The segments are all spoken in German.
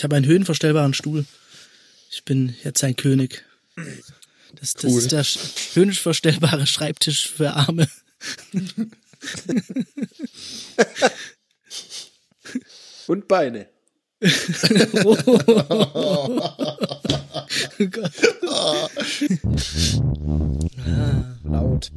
Ich habe einen höhenverstellbaren Stuhl. Ich bin jetzt ein König. Das, das Cool. ist der höhenverstellbare Schreibtisch für Arme. Und Beine. Oh Gott. Laut.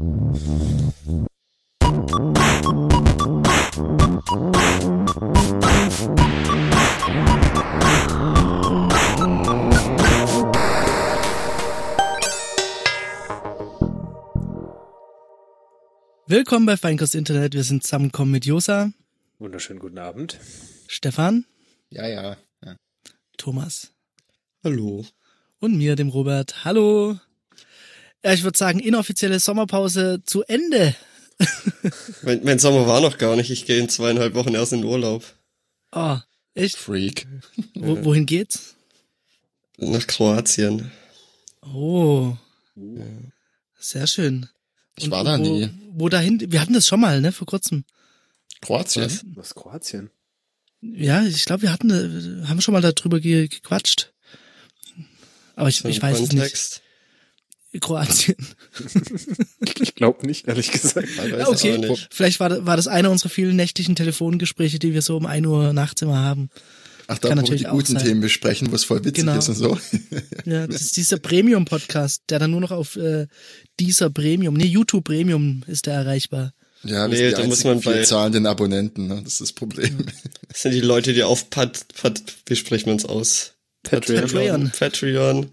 Willkommen bei Feinkost Internet. Wir sind zusammengekommen mit Josa, Wunderschönen guten Abend. Stefan, Ja, ja. ja. Thomas Hallo. und mir, dem Robert. Hallo. Ja, ich würde sagen, inoffizielle Sommerpause zu Ende. Mein, mein Sommer war noch gar nicht. Ich gehe in zweieinhalb Wochen erst in Urlaub. Oh, echt? Freak. Wo, wohin geht's? Nach Kroatien. Oh. Sehr schön. Ich war da wo, nie. Wo dahin? Wir hatten das schon mal, ne, vor kurzem. Kroatien. Was? Was Kroatien? Ja, ich glaube, wir hatten, äh, haben schon mal darüber ge gequatscht. Aber ich, So ich weiß es Kontext. nicht. Kroatien. Ich glaube nicht, ehrlich gesagt. Okay. Vielleicht war, war das eine unserer vielen nächtlichen Telefongespräche, die wir so um 1 Uhr nachts immer haben. Ach, da Kann wir natürlich die guten sein. Themen besprechen, wo es voll witzig Genau. ist und so. Ja, das ist dieser Premium-Podcast, der dann nur noch auf äh, dieser Premium, nee, YouTube Premium ist der erreichbar. Ja, Nee, wir da die muss man bei- zahlenden Abonnenten, ne? Das ist das Problem. Das sind die Leute, die auf Pat, Pat, wie spricht man es aus? Patreon. Patreon. Patreon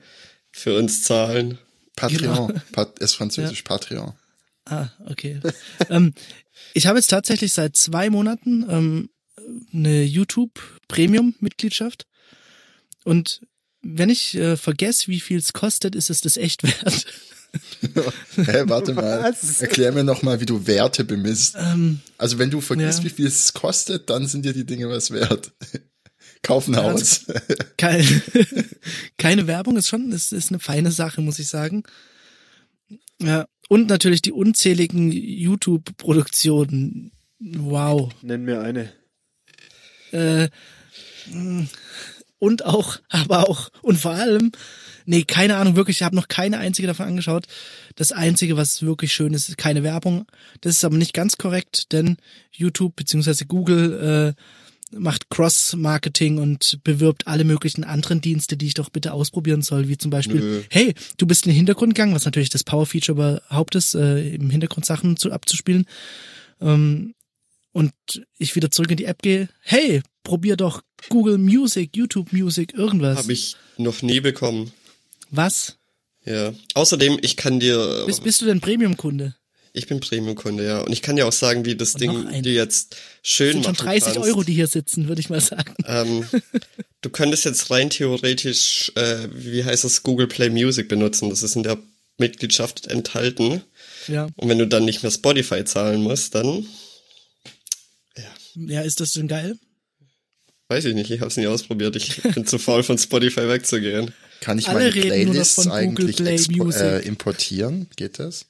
für uns zahlen. Patreon. Genau. Pat ist französisch Patreon. Ah, okay. ähm, ich habe jetzt tatsächlich seit zwei Monaten ähm, eine YouTube Premium-Mitgliedschaft. Und wenn ich äh, vergesse, wie viel es kostet, ist es das echt wert. Hä, warte mal. Was? Erklär mir noch mal, wie du Werte bemisst. ähm, Also wenn du vergisst, Ja. wie viel es kostet, dann sind dir die Dinge was wert. Kauf ein Haus. keine, keine Werbung ist schon, ist, ist eine feine Sache, muss ich sagen. Ja. Und natürlich die unzähligen YouTube-Produktionen. Wow. Nenn mir eine. Äh, und auch, aber auch, und vor allem, nee, keine Ahnung, wirklich, ich habe noch keine einzige davon angeschaut. Das Einzige, was wirklich schön ist, ist keine Werbung. Das ist aber nicht ganz korrekt, denn YouTube beziehungsweise Google äh, macht Cross-Marketing und bewirbt alle möglichen anderen Dienste, die ich doch bitte ausprobieren soll, wie zum Beispiel, Nö. hey, du bist in den Hintergrund gegangen, was natürlich das Power-Feature überhaupt ist, äh, im Hintergrund Sachen zu, abzuspielen. Ähm, und ich wieder zurück in die App gehe, hey, probier doch Google Music, YouTube Music, irgendwas. Habe ich noch nie bekommen. Was? Ja. Außerdem, ich kann dir, Bist, bist du denn Premium-Kunde? Ich bin Premium-Kunde, ja. Und ich kann dir auch sagen, wie das Und Ding dir jetzt schön sind schon machen 30 kannst. Euro, die hier sitzen, würde ich mal sagen. Ähm, du könntest jetzt rein theoretisch, äh, wie heißt das, Google Play Music benutzen. Das ist in der Mitgliedschaft enthalten. Ja. Und wenn du dann nicht mehr Spotify zahlen musst, dann Ja, ist das denn geil? weiß ich nicht. Ich habe es nie ausprobiert. Ich bin zu faul, von Spotify wegzugehen. Kann ich Alle meine Playlists von Google eigentlich Play äh, importieren? Geht das?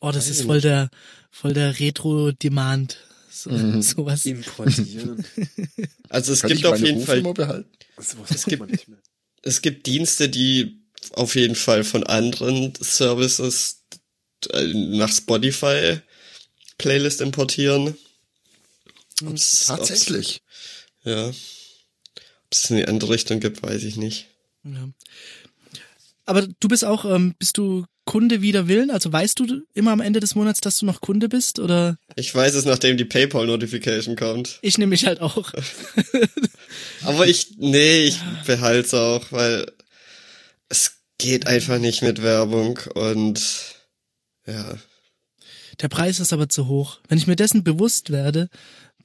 Oh, das ist voll der, voll der Retro-Demand. So, Mhm. sowas. Importieren. Also es Kann gibt ich auf meine jeden Fall, behalten? Das wusste man nicht mehr. es gibt Dienste, die auf jeden Fall von anderen Services äh, nach Spotify Playlist importieren. Ob's, Tatsächlich. Ob's, ja. Ob es in die andere Richtung gibt, weiß ich nicht. Ja. Aber du bist auch, ähm, bist du Kunde wider Willen? Also weißt du immer am Ende des Monats, dass du noch Kunde bist? Oder Ich weiß es, nachdem die PayPal-Notification kommt. ich nehme mich halt auch. Aber ich, nee, ich behalte es auch, weil es geht einfach nicht mit Werbung und ja. Der Preis ist aber zu hoch. Wenn ich mir dessen bewusst werde,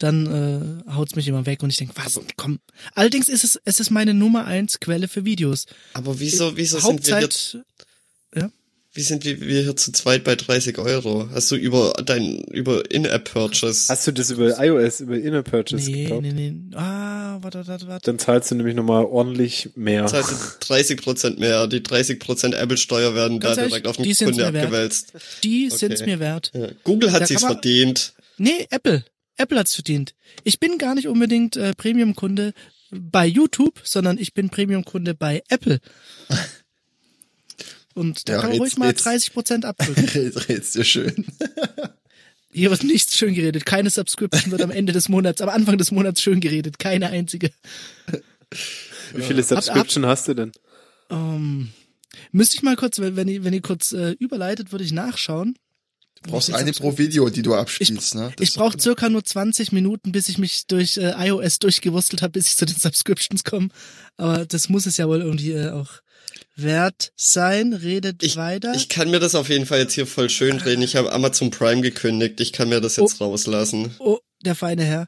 dann äh, haut's mich immer weg und ich denke, was, komm. Allerdings ist es, es ist meine Nummer eins Quelle für Videos. Aber wieso, wieso sind wir hier, Hauptzeit, wie sind wir, wir hier zu zweit bei 30 Euro? Hast du über dein, über In-App-Purchase? Hast du das über iOS, über Inner Purchase nee, gekauft? nee, nee. Ah, warte, warte, warte. Dann zahlst du nämlich nochmal ordentlich mehr. Das heißt 30 Prozent mehr. Die 30 Prozent Apple-Steuer werden Ganz da ehrlich, direkt auf den Kunde abgewälzt. Die Okay. sind's mir wert. Ja. Google hat Da man- verdient. Nee, Apple. Apple hat's verdient. Ich bin gar nicht unbedingt äh, Premium-Kunde. bei YouTube, sondern ich bin Premium-Kunde bei Apple. Und da Ja, kann man ruhig mal jetzt- 30 Prozent abdrücken. Red, red's dir schön. Hier wird nichts schön geredet. Keine Subscription wird am Ende des Monats, am Anfang des Monats schön geredet. Keine einzige. Wie viele Subscription hast du denn? Ähm, müsste ich mal kurz, wenn, wenn ihr, wenn ihr kurz äh, überleitet, würde ich nachschauen. Du brauchst eine pro Video, die du abspielst, ne? Das Ich brauche circa nur 20 Minuten, bis ich mich durch äh, iOS durchgewurstelt habe, bis ich zu den Subscriptions komme. Aber das muss es ja wohl irgendwie äh, auch wert sein. Redet Ich, weiter. ich kann mir das auf jeden Fall jetzt hier voll schön drehen. Ich habe Amazon Prime gekündigt. Ich kann mir das jetzt rauslassen. oh, der feine Herr.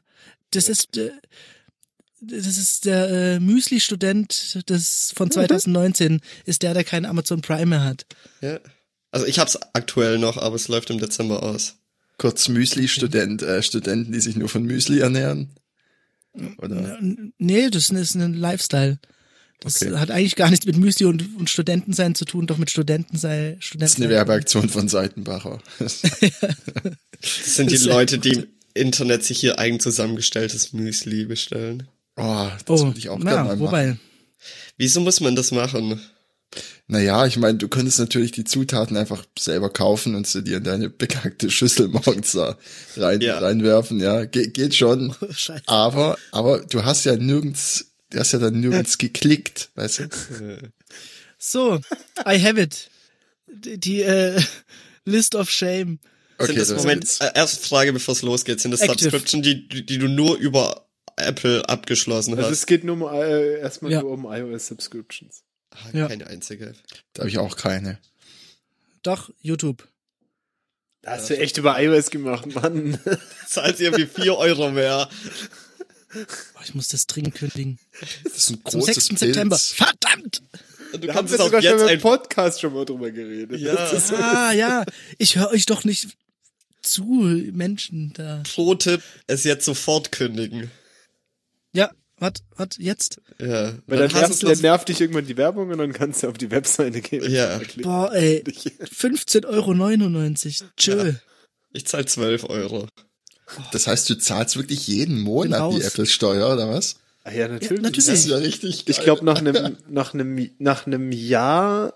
Das ist äh, das ist der äh, Müsli-Student von 2019, ist der, der keinen Amazon Prime mehr hat. Ja. Also ich hab's aktuell noch, aber es läuft im Dezember aus. Kurz Müsli-Student, äh, Studenten, die sich nur von Müsli ernähren. Oder? Nee, das ist ein Lifestyle. Das Okay. hat eigentlich gar nichts mit Müsli und, und Studentensein zu tun, doch mit Studentensein. Das Studenten ist eine Werbeaktion von Seitenbacher. Das sind die Das Leute, die im Internet sich hier eigen zusammengestelltes Müsli bestellen. Oh, das Oh, würde ich auch na, gerne mal machen. wobei, Wieso muss man das machen? Naja, ich meine, du könntest natürlich die Zutaten einfach selber kaufen und sie dir in deine bekackte Schüssel morgens da rein, Ja. reinwerfen, ja. Ge geht schon. Scheiße. Aber, aber du hast ja nirgends, du hast ja dann nirgends geklickt, weißt du? So, I have it. Die, die äh, List of Shame. sind das, das- Moment, äh, erste Frage, bevor es losgeht. Sind das Active. Subscription, die, die du nur über Apple abgeschlossen Also hast? es geht nur um, äh, erstmal Ja. nur um iOS Subscriptions. Ah, Ja. Keine einzige. Da habe ich auch keine. Doch, YouTube. Da hast du echt über iOS gemacht, Mann. Zahlt ihr irgendwie vier Euro mehr. Oh, ich muss das dringend kündigen. Das ist ein Zum großes 6. September. Pilz. Verdammt! Du Da haben kannst wir es auch sogar schon im. Podcast schon mal drüber geredet. Ja. Ah, ja. Ich höre euch doch nicht zu, Menschen da. Pro-Tipp, es jetzt sofort kündigen. Ja, wat, wat, jetzt? Ja. Weil dann hast nervt, dann nervt dich irgendwann die Werbung und dann kannst du auf die Webseite gehen. Ja. Boah, ey. 15,99 Euro. Tschö. Ich zahl 12 Euro. Das heißt, du zahlst wirklich jeden Monat die Apple-Steuer, oder was? Ah, ja, natürlich. natürlich. Das ist ja richtig Ich geil. glaube, nach einem, nach einem, nach einem Jahr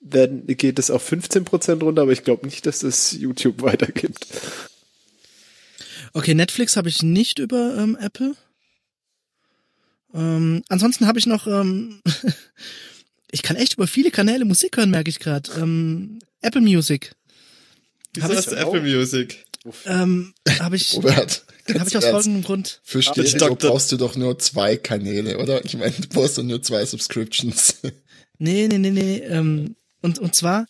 werden, geht es auf 15% runter, aber ich glaube nicht, dass das YouTube weitergibt. Okay, Netflix habe ich nicht über ähm, Apple. Ähm, ansonsten habe ich noch, ähm, ich kann echt über viele Kanäle Musik hören, merke ich gerade. Ähm, Apple Music. Wieso hast du auch? Apple Music? Ähm, habe ich, Robert, habe ich aus folgendem Grund. Für Stereo brauchst du doch nur zwei Kanäle, oder? Ich meine, du brauchst doch nur zwei Subscriptions. Nee, nee, nee, nee. Ähm, und, und zwar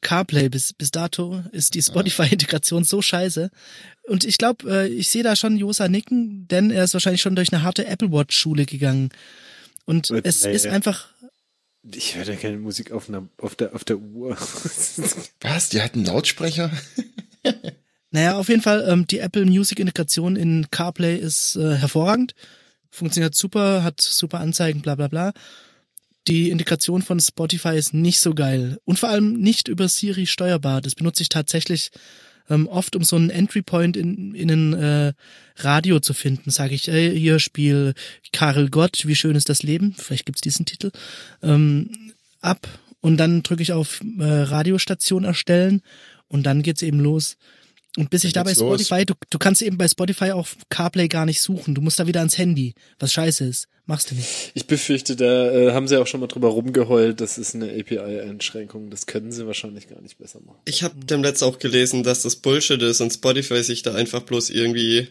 CarPlay bis, bis dato ist die Spotify-Integration so scheiße. Und ich glaube, äh, ich sehe da schon Josa nicken, denn er ist wahrscheinlich schon durch eine harte Apple Watch-Schule gegangen. Und Mit- es nee. ist einfach, Ich höre ja keine Musik auf, einer, auf, der, auf der Uhr. Was? Die hatten Lautsprecher? naja, auf jeden Fall, ähm, die Apple Music-Integration in CarPlay ist äh, hervorragend. Funktioniert super, hat super Anzeigen, bla bla bla. Die Integration von Spotify ist nicht so geil. Und vor allem nicht über Siri steuerbar. Das benutze ich tatsächlich ähm, oft, um so einen Entry Point in, in ein äh, Radio zu finden. Sage ich, ey, hier spiel Karel Gott, wie schön ist das Leben? Vielleicht gibt's diesen Titel. Ähm, ab und dann drücke ich auf äh, Radiostation erstellen und dann geht's eben los. Und bis ich da bei los. Spotify, du, du kannst eben bei Spotify auch CarPlay gar nicht suchen. Du musst da wieder ans Handy, was scheiße ist. Machst du nicht. Ich befürchte, da äh, haben sie auch schon mal drüber rumgeheult, das ist eine API-Einschränkung. Das können sie wahrscheinlich gar nicht besser machen. Ich habe dem letzten auch gelesen, dass das Bullshit ist und Spotify sich da einfach bloß irgendwie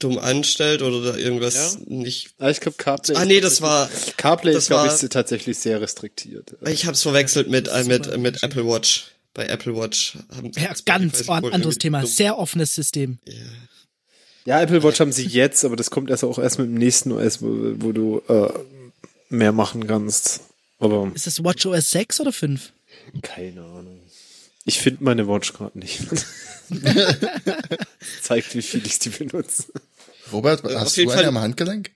dumm anstellt oder da irgendwas Ja? nicht. Ah, ich glaube, CarPlay. Ah ist nee, das tatsächlich- war. CarPlay das ist, glaube war- ich, tatsächlich sehr restriktiert. Ich habe es verwechselt mit äh, mit mit Apple Watch. Bei Apple Watch haben Ja, Spotify ganz anderes Thema. dumm- Sehr offenes System. Ja. Ja, Apple Watch haben sie jetzt, aber das kommt erst auch erst mit dem nächsten OS, wo, wo du äh, mehr machen kannst. Aber Ist das WatchOS 6 oder 5? keine Ahnung. Ich finde meine Watch gerade nicht. Zeigt, wie viel ich die benutze. Robert, Äh, auf hast jeden du eine Fall- am Handgelenk?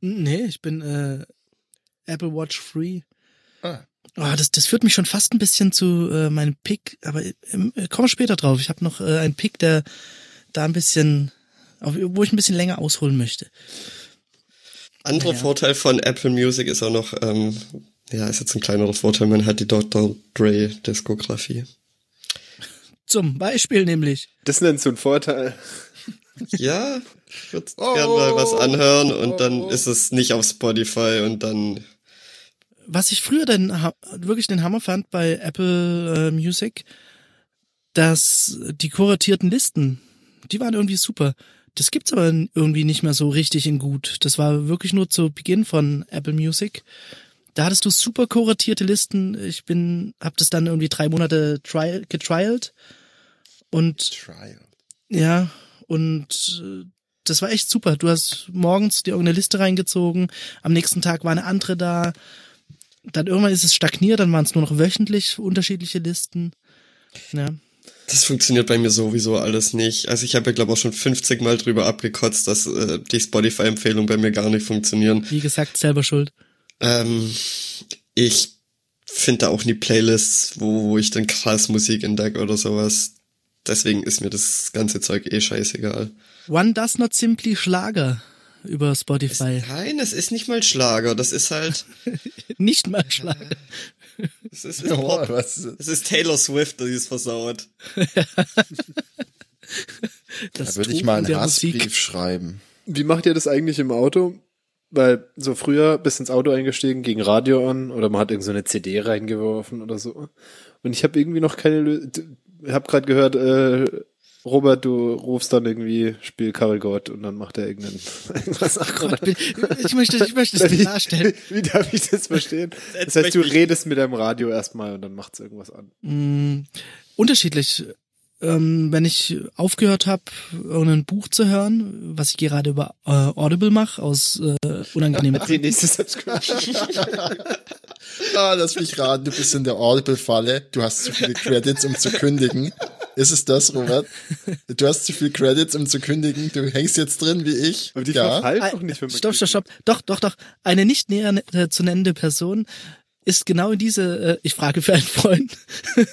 Nee, ich bin äh, Apple Watch Free. Ah. Oh, das, das führt mich schon fast ein bisschen zu äh, meinem Pick, aber ähm, äh, komme später drauf. Ich habe noch äh, einen Pick, der da ein bisschen, auf, wo ich ein bisschen länger ausholen möchte. Anderer Ja. Vorteil von Apple Music ist auch noch, ähm, ja, ist jetzt ein kleinerer Vorteil, man hat die Dr. Dre Diskografie. Zum Beispiel nämlich. Das nennt so ein Vorteil. Ja, ich würde gern mal was anhören und dann ist es nicht auf Spotify und dann, Was ich früher dann wirklich den Hammer fand bei Apple äh, Music, dass die kuratierten Listen, die waren irgendwie super. Das gibt's aber irgendwie nicht mehr so richtig in gut. Das war wirklich nur zu Beginn von Apple Music. Da hattest du super kuratierte Listen. Ich bin, hab das dann irgendwie drei Monate trial, getrialt und Trial. ja, und äh, das war echt super. Du hast morgens dir irgendeine Liste reingezogen, am nächsten Tag war eine andere da. Dann irgendwann ist es stagniert, dann waren es nur noch wöchentlich unterschiedliche Listen. Ja. das funktioniert bei mir sowieso alles nicht. Also ich habe ja glaube auch schon 50 Mal drüber abgekotzt, dass äh, die Spotify-Empfehlungen bei mir gar nicht funktionieren. Wie gesagt, selber schuld. Ähm, ich finde da auch nie Playlists, wo, wo ich dann krass Musik entdecke oder sowas. Deswegen ist mir das ganze Zeug eh scheißegal. One does not simply Schlager über Spotify. Nein, es ist nicht mal Schlager. Das ist halt, Nicht mal Schlager. es ist, ist Oh, Pop. was ist das? Es ist Taylor Swift, die es versaut. Das Da würde ich mal einen Hassbrief Musik. schreiben. Wie macht ihr das eigentlich im Auto? Weil so früher bist ins Auto eingestiegen, ging Radio an oder man hat irgend so eine CD reingeworfen oder so. Und ich habe irgendwie noch keine Lösung. Ich habe gerade gehört, äh, Robert, du rufst dann irgendwie Spiel Karel Gott und dann macht er irgendein irgendwas Gott, bin- Ich möchte, ich möchte es wie, klarstellen. wie darf ich das verstehen? Das heißt, du redest mit deinem Radio erstmal und dann macht's irgendwas an. Mm, unterschiedlich. Ähm, wenn ich aufgehört habe, irgendein Buch zu hören, was ich gerade über äh, Audible mache, aus äh, unangenehmen Die nächste Subscription. Ah, lass mich raten, du bist in der Audible-Falle. Du hast zu viele Credits, um zu kündigen. Ist es das, Robert? Du hast zu viele Credits, um zu kündigen. Du hängst jetzt drin wie ich. Aber die ja. verfallen doch nicht, wenn man Stopp, stopp, stopp. Doch, doch, doch. Eine nicht näher äh, zu nennende Person ist genau in diese, äh, ich frage für einen Freund,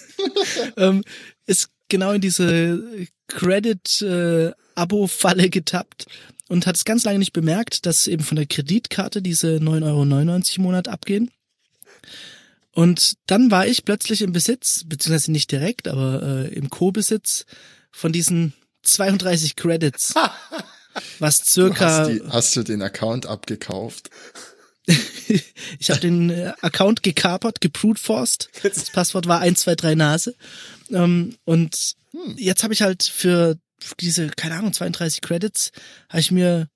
ähm, ist genau in diese Credit-Abo-Falle getappt und hat es ganz lange nicht bemerkt, dass eben von der Kreditkarte diese 9,99 Euro im Monat abgehen. Und dann war ich plötzlich im Besitz, beziehungsweise nicht direkt, aber äh, im Co-Besitz von diesen 32 Credits. Was Du circa hast, die, hast du den Account abgekauft? ich habe den äh, Account gekapert, gebrutforced. Das Passwort war 123 Nase. Ähm, und jetzt habe ich halt für diese, keine Ahnung, 32 Credits, habe ich mir,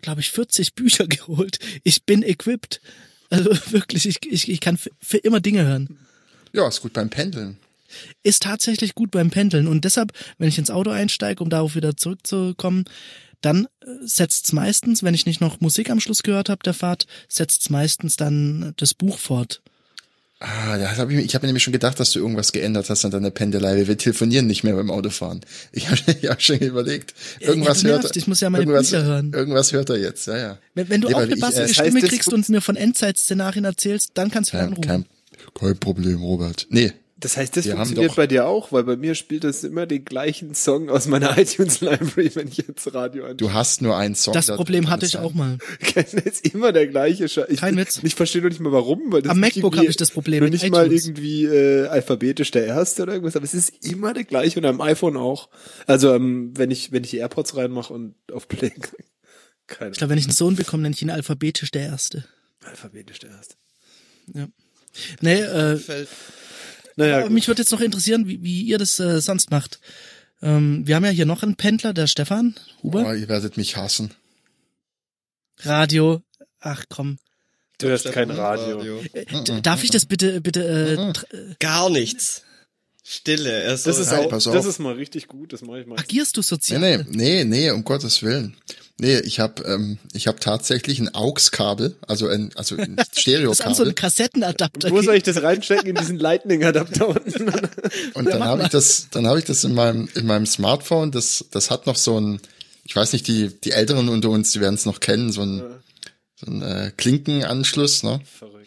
glaube ich, 40 Bücher geholt. Ich bin equipped. Also wirklich, ich, ich, ich kann für, für immer Dinge hören. Ja, ist gut beim Pendeln. Ist tatsächlich gut beim Pendeln. Und deshalb, wenn ich ins Auto einsteige, um darauf wieder zurückzukommen, dann äh, setzt's meistens, wenn ich nicht noch Musik am Schluss gehört habe der Fahrt, setzt's meistens dann das Buch fort. Ah, da hab ich, ich habe mir nämlich schon gedacht, dass du irgendwas geändert hast an deiner Pendelei. Wir telefonieren nicht mehr beim Autofahren. Ich habe ich hab schon überlegt. Irgendwas ja, hört nervt. Ich muss ja meine irgendwas, Bücher hören. Irgendwas hört er jetzt, ja, ja. Wenn, wenn du Nee, auch weil eine ich, bassige äh, Stimme kriegst und mir von Endzeit-Szenarien erzählst, dann kannst du Kein, anrufen. kein, kein Problem, Robert. Nee, Das heißt, das Wir funktioniert bei dir auch, weil bei mir spielt das immer den gleichen Song aus meiner iTunes Library, wenn ich jetzt Radio an. du hast nur einen Song. das da Problem hatte ich es auch sein. mal. Das ist immer der gleiche Scheiß. Ich, Kein Witz. Ich verstehe noch nicht mal warum, weil das Am MacBook habe ich das Problem mit nicht mal iTunes. irgendwie äh, alphabetisch der erste oder irgendwas, aber es ist immer der gleiche und am iPhone auch. Also ähm, wenn ich wenn ich die AirPods reinmache und auf Play. Keine Ich glaube, wenn ich einen Sohn bekomme, nenne ich ihn alphabetisch der Erste. alphabetisch der erste. Ja. Nee, äh, Naja, aber gut. mich würde jetzt noch interessieren, wie, wie ihr das äh, sonst macht. Ähm, wir haben ja hier noch einen Pendler, der Stefan Huber. Oh, ihr werdet mich hassen. Radio. Ach komm. du hast kein Stefan, Radio. Äh, Darf ich das bitte, bitte, äh, Gar nichts. Stille. Ist Das ist Nein, auch, pass das ist mal richtig gut, das mache ich mal. agierst du Nee, sozial? nee, nee, nee, um Gottes Willen. Nee, ich habe ähm, ich hab tatsächlich ein AUX-Kabel, also ein, also ein Das ist an so Stereokabel. einen Kassettenadapter. Wo soll ich das reinstecken in diesen Lightning-Adapter unten? Und dann habe ich das, dann habe ich das in meinem in meinem Smartphone. Das das hat noch so ein, ich weiß nicht, die die Älteren unter uns, die werden es noch kennen, so ein so ein äh, Klinkenanschluss, ne? Verrückt.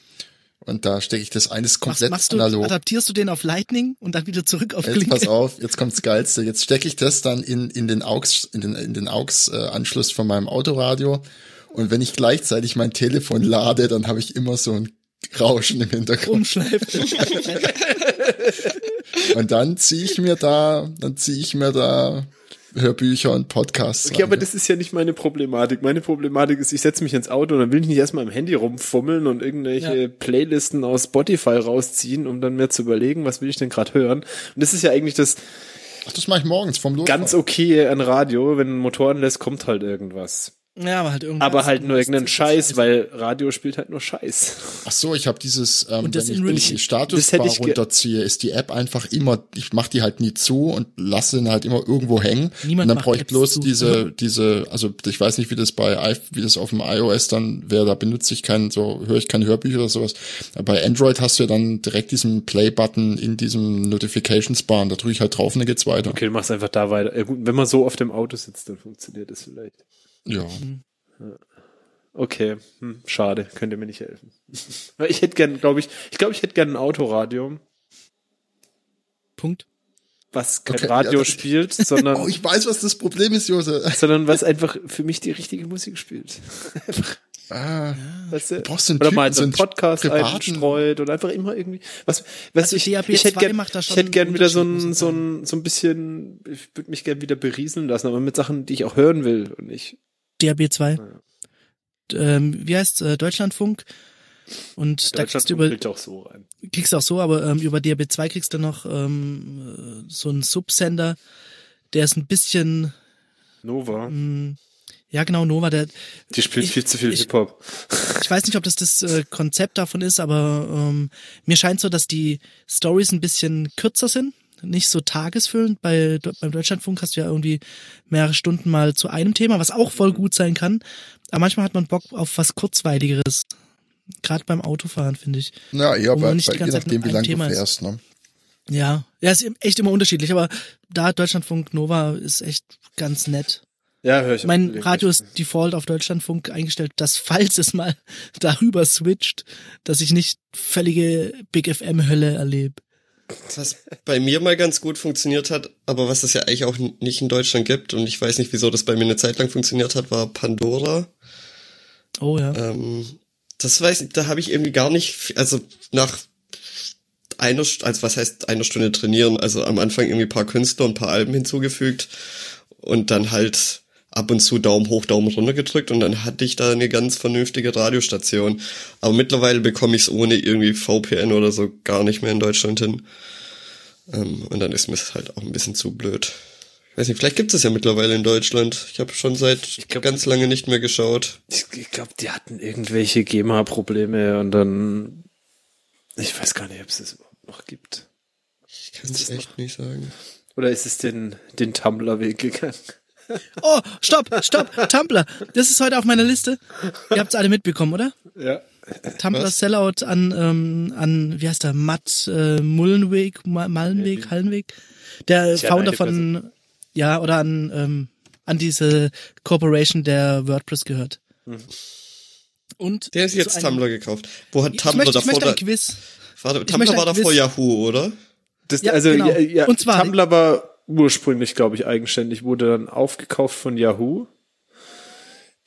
Und da stecke ich das eines komplett machst du? analog. Adaptierst du den auf Lightning und dann wieder zurück auf Jetzt Klinke? pass auf, jetzt kommt's geilste. Jetzt stecke ich das dann in in den AUX in den in den AUX äh, Anschluss von meinem Autoradio Und wenn ich gleichzeitig mein Telefon lade, dann habe ich immer so ein Rauschen im Hintergrund. Und dann ziehe ich mir da, dann ziehe ich mir da Hörbücher und Podcasts. Okay, aber rein. das ist ja nicht meine Problematik. Meine Problematik ist, ich setze mich ins Auto und dann will ich nicht erstmal im Handy rumfummeln und irgendwelche Ja. Playlisten aus Spotify rausziehen, um dann mir zu überlegen, was will ich denn gerade hören. Und das ist ja eigentlich das Ach, das mache ich morgens vom Los. ganz okay an Radio. Wenn ein Motor anlässt, kommt halt irgendwas. Ja, aber halt irgendwas. Aber halt nur irgendeinen ist Scheiß, weil Radio spielt halt nur Scheiß. Ach so, ich habe dieses, ähm, wenn ich, wenn ich die Statusbar runterziehe, ist die App einfach immer, ich mache die halt nie zu und lasse ihn halt immer irgendwo hängen. Niemand und dann brauche ich Apps bloß zu. diese, diese, also ich weiß nicht, wie das bei wie das auf dem iOS dann wäre, da benutze ich keinen, so höre ich keine Hörbücher oder sowas. Aber bei Android hast du ja dann direkt diesen Play-Button in diesem Notifications Bar und da drücke ich halt drauf und dann geht's weiter. Okay, du machst einfach da weiter. Ja, gut, wenn man so auf dem Auto sitzt, dann funktioniert das vielleicht. Ja. Okay, hm, schade, könnt ihr mir nicht helfen. Ich hätte gern, glaube ich, ich glaube, ich hätte gern ein Autoradio, Punkt. was kein Okay, Radio ja, spielt, sondern, Oh, ich weiß, was das Problem ist, Jose. sondern was einfach für mich die richtige Musik spielt. Ah, Weißt du? brauchst du einen oder Typen, mal so einen Podcast einstreut oder einfach immer irgendwie was was Also ich, DAB2 ich hätte gern, macht da schon ich hätte gern wieder so ein so ein so ein bisschen ich würde mich gern wieder berieseln lassen aber mit Sachen die ich auch hören will und nicht DAB 2. Ähm, wie heißt äh, Deutschlandfunk? Und da kriegst du über, auch so rein. Kriegst du auch so, aber ähm, über DAB 2 kriegst du noch ähm, äh, so einen Subsender, der ist ein bisschen, Nova. Ja genau, Nova, der, die spielt ich- viel zu viel ich- Hip Hop ich weiß nicht, ob das das äh, Konzept davon ist, aber ähm, mir scheint so, dass die Stories ein bisschen kürzer sind, nicht so tagesfüllend. Bei beim Deutschlandfunk hast du ja irgendwie mehrere Stunden mal zu einem Thema, was auch voll gut sein kann. Aber manchmal hat man Bock auf was kurzweiligeres. Gerade beim Autofahren, finde ich. ja, ja, bei, nicht bei, die je ganze Zeit nachdem, wie lange Thema du fährst, ne? Ja, ja, ist echt immer unterschiedlich, aber da Deutschlandfunk Nova ist echt ganz nett. ja höre ich Mein auch Radio ist default auf Deutschlandfunk eingestellt, dass falls es mal darüber switcht, dass ich nicht völlige Big FM Hölle erlebe. Was bei mir mal ganz gut funktioniert hat, aber was es ja eigentlich auch nicht in Deutschland gibt und ich weiß nicht, wieso das bei mir eine Zeit lang funktioniert hat, war Pandora. Oh ja. Ähm, das weiß ich, da habe ich irgendwie gar nicht, also nach einer, also was heißt einer Stunde trainieren, also am Anfang irgendwie ein paar Künstler und ein paar Alben hinzugefügt und dann halt ab und zu Daumen hoch, Daumen runter gedrückt und dann hatte ich da eine ganz vernünftige Radiostation. Aber mittlerweile bekomme ich es ohne irgendwie VPN oder so gar nicht mehr in Deutschland hin. Ähm, und dann ist mir es halt auch ein bisschen zu blöd. Ich weiß nicht, vielleicht gibt es ja mittlerweile in Deutschland. Ich habe schon seit glaub- ganz lange nicht mehr geschaut. ich, ich glaube die hatten irgendwelche GEMA Probleme und dann ich weiß gar nicht ob es das überhaupt noch gibt Ich kann es echt nicht sagen. oder ist es den den Tumblr Weg gegangen Oh, stopp, stopp, Tumblr. Das ist heute auf meiner Liste. Ihr habt's alle mitbekommen, oder? ja Tumblr Was? Sellout an, ähm, an, wie heißt der, Matt äh, Mullenweg, Ma Mallenweg, Hallenweg. Der Ist ja Founder von, ja, oder an, ähm, an diese Corporation, der WordPress gehört. Und Der ist jetzt Tumblr gekauft. Wo hat Ich Tumblr möchte, ich davor? möchte Da, ein Quiz. warte, ich Tumblr möchte war davor Quiz. Yahoo, oder? Das, Ja, also genau. ja, ja, Und zwar- Tumblr war ursprünglich, glaube ich, eigenständig, wurde dann aufgekauft von Yahoo,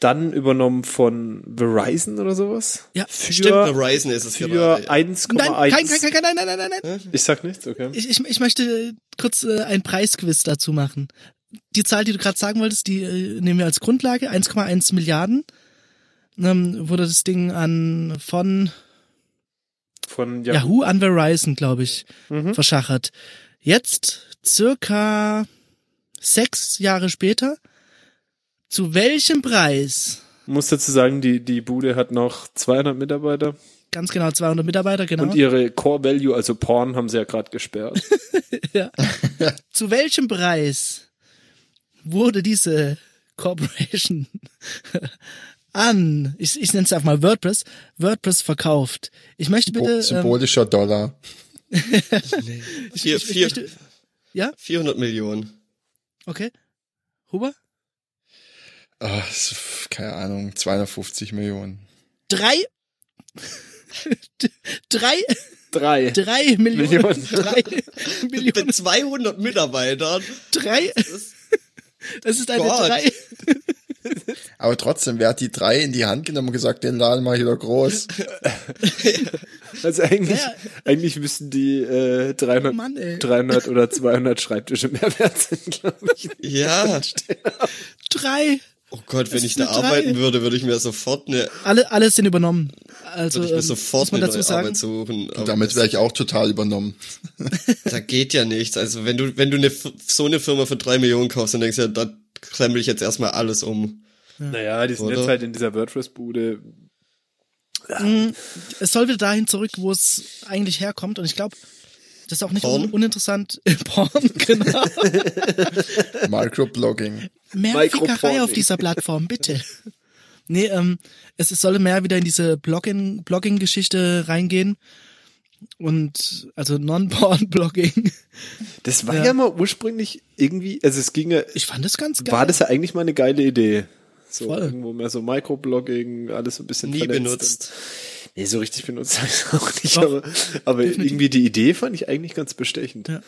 dann übernommen von Verizon oder sowas. Ja, für, Stimmt, Verizon ist es für gerade. ja. 1,1. Nein, kein, kein, kein, nein, nein, nein, nein, nein. Ich sag nichts, okay. Ich, ich, ich möchte kurz äh, ein Preisquiz dazu machen. Die Zahl, die du gerade sagen wolltest, die äh, nehmen wir als Grundlage. 1,1 Milliarden ähm, wurde das Ding an von Von Yahoo an Verizon, glaube ich, Mhm. verschachert. Jetzt, circa sechs Jahre später, zu welchem Preis? Muss dazu sagen, die, die Bude hat noch 200 Mitarbeiter Ganz genau 200 Mitarbeiter, genau. und ihre Core Value, also Porn, haben sie ja gerade gesperrt. Ja. Zu welchem Preis wurde diese Corporation an, ich, ich nenne es einfach mal WordPress, WordPress verkauft? Ich möchte bitte, ähm, Symbolischer Dollar. Vier, ich, ich vier, möchte, ja, 400 Millionen. okay. Huber? S- keine Ahnung, 250 Millionen. Drei, drei, Drei. drei Millionen, Millionen. drei Millionen, Mit 200 Mitarbeitern. drei, das ist eine Gott. drei, Aber trotzdem, wer hat die drei in die Hand genommen und gesagt, den Laden mal wieder groß? Also eigentlich, Ja. eigentlich müssten die äh, 300, Mann, ey. 300 oder 200 Schreibtische mehr wert sind, glaube ich. Ja. Drei. Oh Gott, wenn ich da drei. arbeiten würde, würde ich mir sofort eine, Alle, alle sind übernommen. Also, würde ich mir ähm, sofort muss man eine dazu neue sagen. Arbeit suchen. Aber Damit wäre ich auch total übernommen. Da geht ja nichts. Also wenn du, wenn du eine, so eine Firma für drei Millionen kaufst, dann denkst du ja, da krempel ich jetzt erstmal alles um. Naja, die sind Oder? jetzt halt in dieser WordPress-Bude. Mm, Es soll wieder dahin zurück, wo es eigentlich herkommt. Und ich glaube, das ist auch nicht un uninteressant. Porn, genau. Microblogging. Mehr. Fickerei auf dieser Plattform, bitte. Nee, ähm, es, es soll mehr wieder in diese Blogging- Blogging-Geschichte reingehen. Und also Non-Porn-Blogging. Das war Ja. ja. mal ursprünglich irgendwie, also es ging ja, Ich fand das ganz geil. war das ja eigentlich mal eine geile Idee. So Voll. irgendwo mehr so Microblogging, alles so ein bisschen Nie benutzt. Und, nee, so richtig benutzt habe ich es auch nicht, Doch, aber, aber definitiv. irgendwie die Idee fand ich eigentlich ganz bestechend. Ja.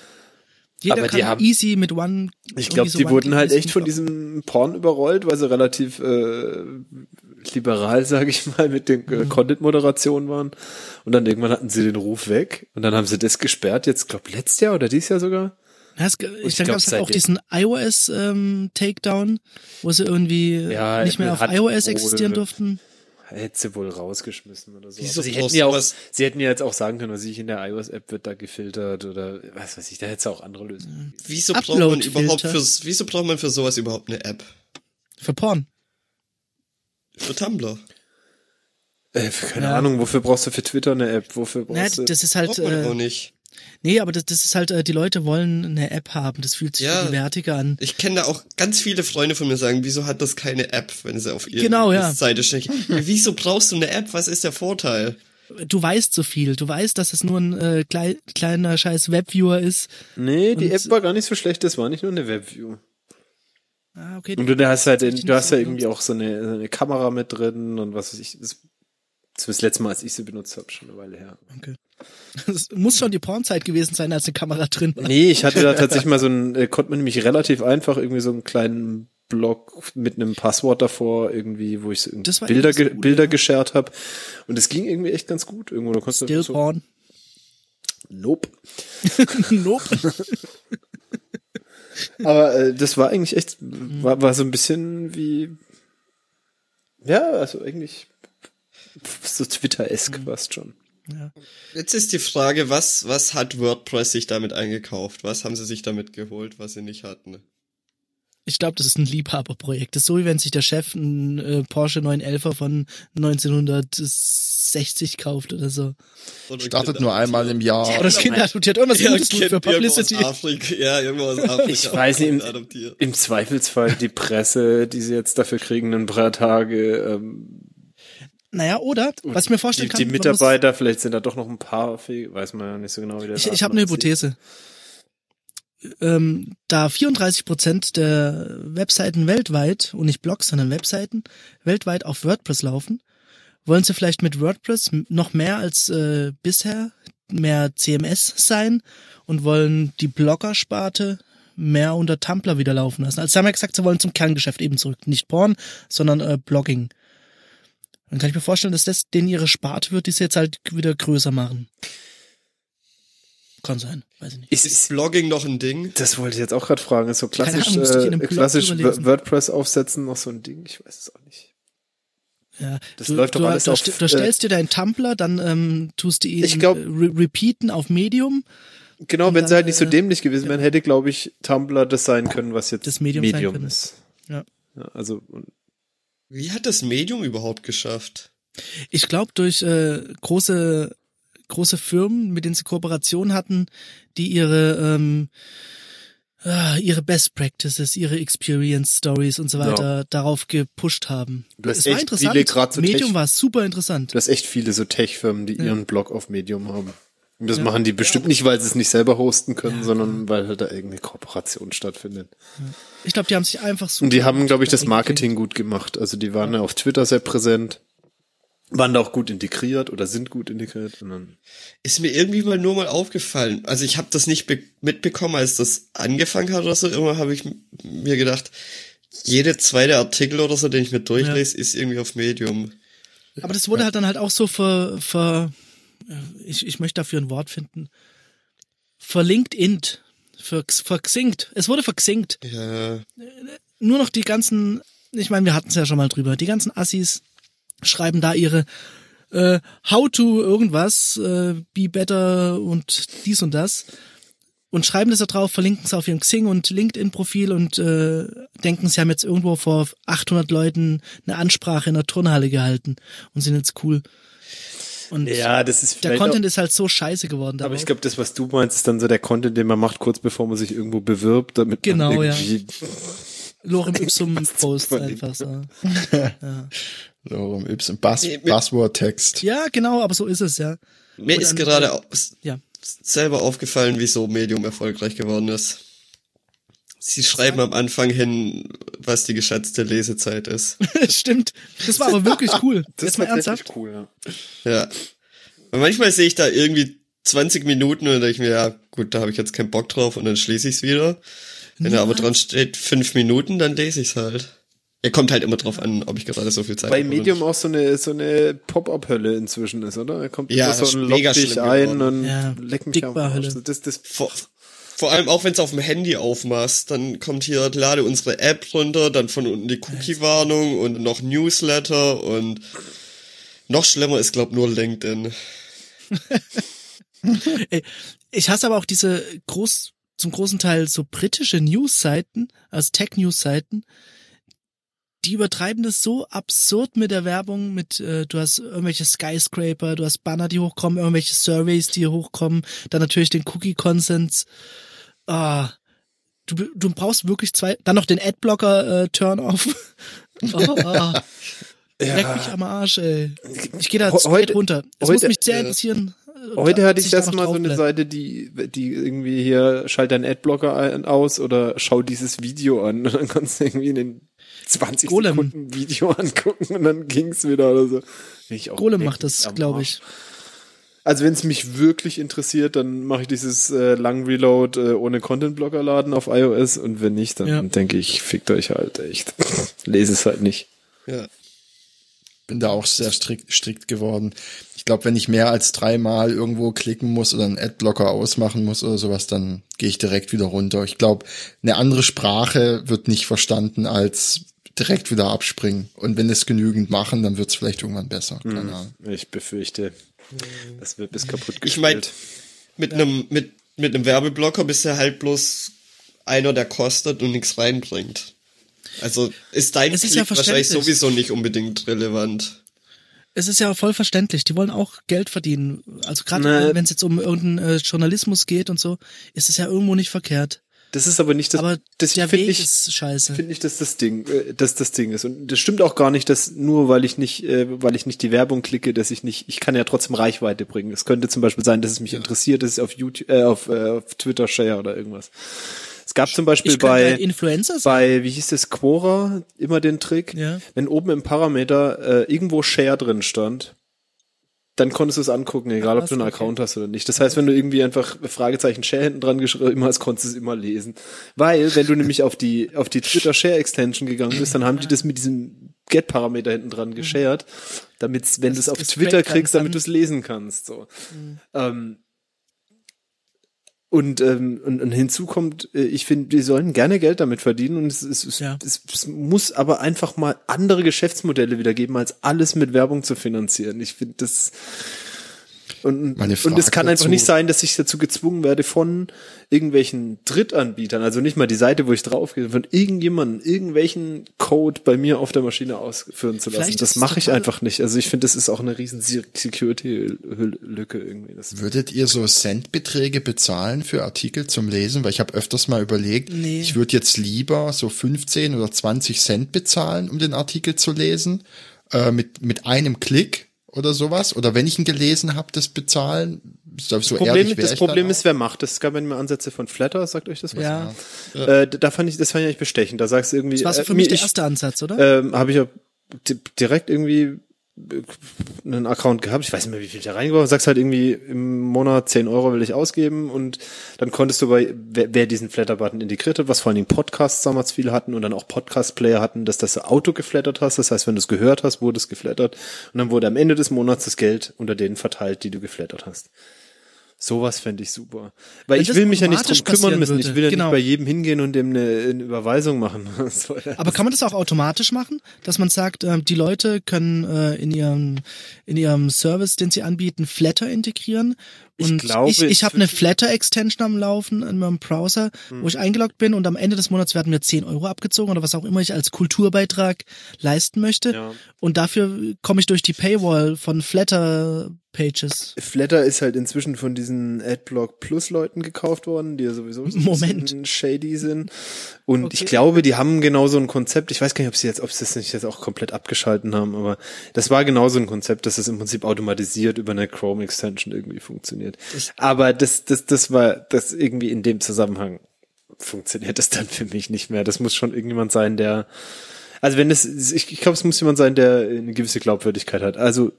Jeder aber die kann haben- easy mit One. Ich glaube, so die wurden halt echt von diesem Porn überrollt, weil sie relativ äh, liberal, sage ich mal, mit den Mhm. äh, Content-Moderationen waren. Und dann irgendwann hatten sie den Ruf weg und dann haben sie das gesperrt, jetzt glaube letztes Jahr oder dieses Jahr sogar. Ja, es, ich ich dann gab es halt auch diesen iOS-Takedown, wo sie irgendwie Ja, nicht mehr auf hat iOS wohl- existieren durften. Hätte sie wohl rausgeschmissen oder so. Aber sie hätten ja auch, sie hätten ja jetzt auch sagen können, was ich in der iOS-App wird da gefiltert oder was weiß ich, da hätte es auch andere Lösungen. Wieso braucht man überhaupt für, wieso braucht man für sowas überhaupt eine App? Für Porn. Für Tumblr. Äh, keine Ja. Ahnung, wofür brauchst du für Twitter eine App? Wofür brauchst du? das ist halt, Braucht man auch äh, nicht. Nee, aber das, das ist halt, äh, die Leute wollen eine App haben. Das fühlt sich Ja. wertiger an. Ich kenne da auch ganz viele Freunde von mir sagen, wieso hat das keine App, wenn sie auf ihre Genau, ja. Seite stechen? wieso brauchst du eine App? Was ist der Vorteil? Du weißt so viel. Du weißt, dass es nur ein äh, klei kleiner scheiß Webviewer ist. nee, die App war gar nicht so schlecht, das war nicht nur eine Webview. Ah, okay. Und du hast halt, du hast ja irgendwie auch so eine, so eine Kamera mit drin und was weiß ich. Das, das war das letzte Mal, als ich sie benutzt habe, schon eine Weile her. Okay. Es muss schon die Pornzeit gewesen sein, als eine Kamera drin war. Nee, ich hatte da tatsächlich mal so ein, äh, konnte man nämlich relativ einfach irgendwie so einen kleinen Blog mit einem Passwort davor irgendwie, wo ich so Bilder, ge gut, Bilder ja. geshared habe. Und es ging irgendwie echt ganz gut. Irgendwo, da konntest Still so, Porn. Nope. nope. Aber äh, das war eigentlich echt, war, war so ein bisschen wie, ja, also eigentlich so Twitter-esk fast schon. Ja. Jetzt ist die Frage, was, was hat WordPress sich damit eingekauft? Was haben sie sich damit geholt, was sie nicht hatten? Ich glaube, das ist ein Liebhaberprojekt. Das ist so, wie wenn sich der Chef einen äh, Porsche 911 von 1960 kauft oder so. Oder Startet nur einmal im Jahr. Oder das Kind adoptiert irgendwas ja, Gutes tut für Kind irgendwo aus Publicity. Afrika, ja, irgendwo aus Afrika. Ich weiß nicht, im, im Zweifelsfall die Presse, die sie jetzt dafür kriegen, ein paar Tage, ähm, Naja, oder? Was ich mir die, vorstellen kann. die Mitarbeiter, vielleicht sind da doch noch ein paar, weiß man ja nicht so genau, wie der Muss, ich ich habe eine Hypothese. Ähm, da 34 Prozent der Webseiten weltweit, und nicht Blogs, sondern Webseiten, weltweit auf WordPress laufen, wollen sie vielleicht mit WordPress noch mehr als äh, bisher mehr CMS sein und wollen die Bloggersparte mehr unter Tumblr wieder laufen lassen. Also sie haben ja gesagt, sie wollen zum Kerngeschäft eben zurück. Nicht Porn, sondern äh, Blogging. Dann kann ich mir vorstellen, dass das denen ihre Sparte wird, die sie jetzt halt wieder größer machen. Kann sein, weiß ich nicht. Ist, Ist Blogging noch ein Ding? das wollte ich jetzt auch gerade fragen. Ist so Keine klassisch, Ahnung, äh, klassisch. WordPress aufsetzen noch so ein Ding? Ich weiß es auch nicht. Ja, Das du, läuft doch du, alles du, auf, Du äh, stellst dir deinen Tumblr, dann ähm, tust du ihn Ich glaub- äh, re repeaten auf Medium. Genau, wenn dann, sie halt nicht so äh, dämlich gewesen wären, hätte, glaube ich, Tumblr das sein können, was jetzt Das Medium sein können. ist. Ja. Ja, also, und Wie hat das Medium überhaupt geschafft? Ich glaube, durch äh, große große Firmen, mit denen sie Kooperation hatten, die ihre ähm, äh, ihre Best Practices, ihre Experience Stories und so weiter darauf gepusht haben. Du hast es war interessant. viele so Medium Tech- war super interessant. du hast echt viele so Tech-Firmen, die ihren Blog auf Medium haben. Und das machen die bestimmt nicht, weil sie es nicht selber hosten können, sondern weil halt da irgendeine Kooperation stattfindet. Ich glaube, die haben sich einfach super Und die haben, glaube ich, das. Marketing gut gemacht. Also die waren ja auf Twitter sehr präsent, waren da auch gut integriert oder sind gut integriert. Und dann Ist mir irgendwie mal nur mal aufgefallen. Also ich habe das nicht be- mitbekommen, als das angefangen hat oder so. Immer habe ich mir gedacht, jede zweite Artikel oder so, den ich mir durchlese, ist irgendwie auf Medium. Aber das wurde halt dann halt auch so ver, ver ich, ich möchte dafür ein Wort finden. Verlinkt int. Ver, verxinkt. Es wurde verxinkt. Ja. Nur noch die ganzen, ich meine, wir hatten es ja schon mal drüber, die ganzen Assis schreiben da ihre äh, How to irgendwas, äh, be better und dies und das und schreiben das da drauf, verlinken es auf ihrem Xing und LinkedIn-Profil und äh, denken, sie haben jetzt irgendwo vor 800 Leuten eine Ansprache in der Turnhalle gehalten und sind jetzt cool. Und Ja, das ist der Content auch, ist halt so scheiße geworden. aber darauf. ich glaube, das, was du meinst, ist dann so der Content, den man macht, kurz bevor man sich irgendwo bewirbt, damit Genau, man ja. irgendwie Lorem Ipsum Post einfach so. Lorem Ipsum, mit- Buzzword-Text. Ja, genau, aber so ist es, ja. Mir Und ist dann, gerade äh, Ja. selber aufgefallen, wieso Medium erfolgreich geworden ist. Sie schreiben am Anfang hin, was die geschätzte Lesezeit ist. Stimmt. Das war aber wirklich cool. Jetzt mal ernsthaft. cool, ja. Ja. Und manchmal sehe ich da irgendwie 20 Minuten und dann denke ich mir, ja, gut, da habe ich jetzt keinen Bock drauf und dann schließe ich's wieder. Wenn da aber dran steht fünf Minuten, dann lese ich's halt. Er kommt halt immer drauf an, ob ich gerade so viel Zeit Bei habe oder Medium auch so eine, so eine Pop-Up-Hölle inzwischen ist, oder? Er kommt Ja, immer so das und lockt mega dich schlimm ein geworden. und Ja, leckt mich am. Arsch. Das, das, Vor, vor allem auch wenn es auf dem Handy aufmachst, dann kommt hier, lade unsere App runter, dann von unten die Cookie-Warnung und noch Newsletter und noch schlimmer ist, glaub nur LinkedIn. Ich hasse aber auch diese groß, zum großen Teil so britische News-Seiten, also Tech-News-Seiten, die übertreiben das so absurd mit der Werbung, mit äh, du hast irgendwelche Skyscraper, du hast Banner, die hochkommen, irgendwelche Surveys, die hochkommen, dann natürlich den Cookie-Consents. Ah, du, du brauchst wirklich zwei, dann noch den Adblocker äh, Turn-off. oh, ah. Leck mich am Arsch, ey. Ich gehe da heute- runter. Es heute- muss mich sehr äh, interessieren. äh, Heute hatte ich dass da das noch mal so eine bleib. Seite, die, die irgendwie hier, schalt deinen Adblocker ein, aus oder schau dieses Video an und dann kannst du irgendwie in den 20 Golem. Sekunden Video angucken und dann ging's wieder oder so. Ich auch Golem macht das, glaube Arsch. Also wenn es mich wirklich interessiert, dann mache ich dieses äh, lang Reload äh, ohne Content Blocker laden auf iOS und wenn nicht, dann Ja. denke ich, fickt euch halt echt. Lese es halt nicht. Ja. Bin da auch sehr strikt, strikt geworden. Ich glaube, wenn ich mehr als dreimal irgendwo klicken muss oder einen Adblocker ausmachen muss oder sowas, dann gehe ich direkt wieder runter. Ich glaube, eine andere Sprache wird nicht verstanden als direkt wieder abspringen. Und wenn es genügend machen, dann wird es vielleicht irgendwann besser. Keine Ahnung. Ich befürchte, das wird bis kaputt Ich mein, gespielt. mit einem mit mit einem Werbeblocker bist du halt bloß einer, der kostet und nichts reinbringt. Also ist dein Es Klick ja wahrscheinlich sowieso nicht unbedingt relevant. Es ist ja voll verständlich. Die wollen auch Geld verdienen. Also gerade wenn es jetzt um irgendeinen äh, Journalismus geht und so, ist es ja irgendwo nicht verkehrt. Das ist aber nicht das, Aber das der finde Weg ich, ist scheiße. finde ich, dass das Ding, äh, dass das Ding ist. Und das stimmt auch gar nicht, dass nur weil ich nicht, äh, weil ich nicht die Werbung klicke, dass ich nicht, ich kann ja trotzdem Reichweite bringen. Es könnte zum Beispiel sein, dass es mich interessiert, dass ich auf YouTube, äh, auf, äh, auf Twitter share oder irgendwas. Es gab zum Beispiel bei, halt bei, wie hieß das, Quora, immer den Trick, Ja. wenn oben im Parameter äh, irgendwo Share drin stand, dann konntest du es angucken, egal ob was? du einen Okay. Account hast oder nicht. Das heißt, wenn du irgendwie einfach Fragezeichen Share hinten dran geschrieben hast, konntest du es immer lesen. Weil, wenn du nämlich auf die, auf die Twitter Share Extension gegangen bist, dann haben die das mit diesem Get-Parameter hinten dran geshared, damit, wenn du es auf Twitter kriegst, damit du es lesen kannst, so. Ähm, und, ähm, und, und hinzu kommt, äh, ich finde, wir sollen gerne Geld damit verdienen und es, es, es, Ja. es, es muss aber einfach mal andere Geschäftsmodelle wieder geben, als alles mit Werbung zu finanzieren. Ich finde das und, Meine und es kann einfach dazu- nicht sein, dass ich dazu gezwungen werde von irgendwelchen Drittanbietern, also nicht mal die Seite, wo ich draufgehe, von irgendjemandem irgendwelchen Code bei mir auf der Maschine ausführen zu lassen. Vielleicht das mache ich einfach nicht. Also ich finde, das ist auch eine riesen Security-Lücke irgendwie. Das Würdet ihr so Centbeträge bezahlen für Artikel zum Lesen? Weil ich habe öfters mal überlegt, Nee. ich würde jetzt lieber so 15 oder 20 Cent bezahlen, um den Artikel zu lesen, äh, mit, mit einem Klick oder sowas. Oder wenn ich ihn gelesen habe, das bezahlen. So so Problem, das Problem ist, wer macht das? Es gab ja immer Ansätze von Flatter, sagt euch das was? Ja, Äh, da fand ich, das fand ich eigentlich bestechend. Da sagst du irgendwie, das war so für äh, mich der ich, erste Ansatz, oder? ähm, habe ich ja di- direkt irgendwie einen Account gehabt, ich weiß nicht mehr, wie viel da reingebracht, sagst halt irgendwie im Monat 10 Euro will ich ausgeben. Und dann konntest du bei, wer, wer diesen Flatter-Button integriert hat, was vor allen Dingen Podcasts damals viele hatten und dann auch Podcast-Player hatten, dass das Auto geflattert hast, das heißt, wenn du es gehört hast, wurde es geflattert. Und dann wurde am Ende des Monats das Geld unter denen verteilt, die du geflattert hast. Sowas fände ich super. Weil Wenn ich will mich ja nicht drum kümmern müssen. Ich würde, will ja genau. nicht bei jedem hingehen und dem eine, eine Überweisung machen. Aber kann man das auch automatisch machen, dass man sagt, ähm, die Leute können äh, in ihrem in ihrem Service, den sie anbieten, Flatter integrieren Ich und glaube, ich, ich habe eine Flatter-Extension am Laufen in meinem Browser, wo ich eingeloggt bin und am Ende des Monats werden mir 10 Euro abgezogen oder was auch immer ich als Kulturbeitrag leisten möchte. Ja. Und dafür komme ich durch die Paywall von Flatter-Pages. Flatter ist halt inzwischen von diesen Adblock Plus Leuten gekauft worden, die ja sowieso so ein Moment. bisschen shady sind. Und Okay. ich glaube, die haben genau so ein Konzept. Ich weiß gar nicht, ob sie jetzt, ob sie das nicht jetzt auch komplett abgeschalten haben, aber das war genau so ein Konzept, dass es im Prinzip automatisiert über eine Chrome Extension irgendwie funktioniert. Aber das, das, das war, das irgendwie in dem Zusammenhang funktioniert das dann für mich nicht mehr. Das muss schon irgendjemand sein, der, also wenn es, ich, ich glaube, es muss jemand sein, der eine gewisse Glaubwürdigkeit hat. Also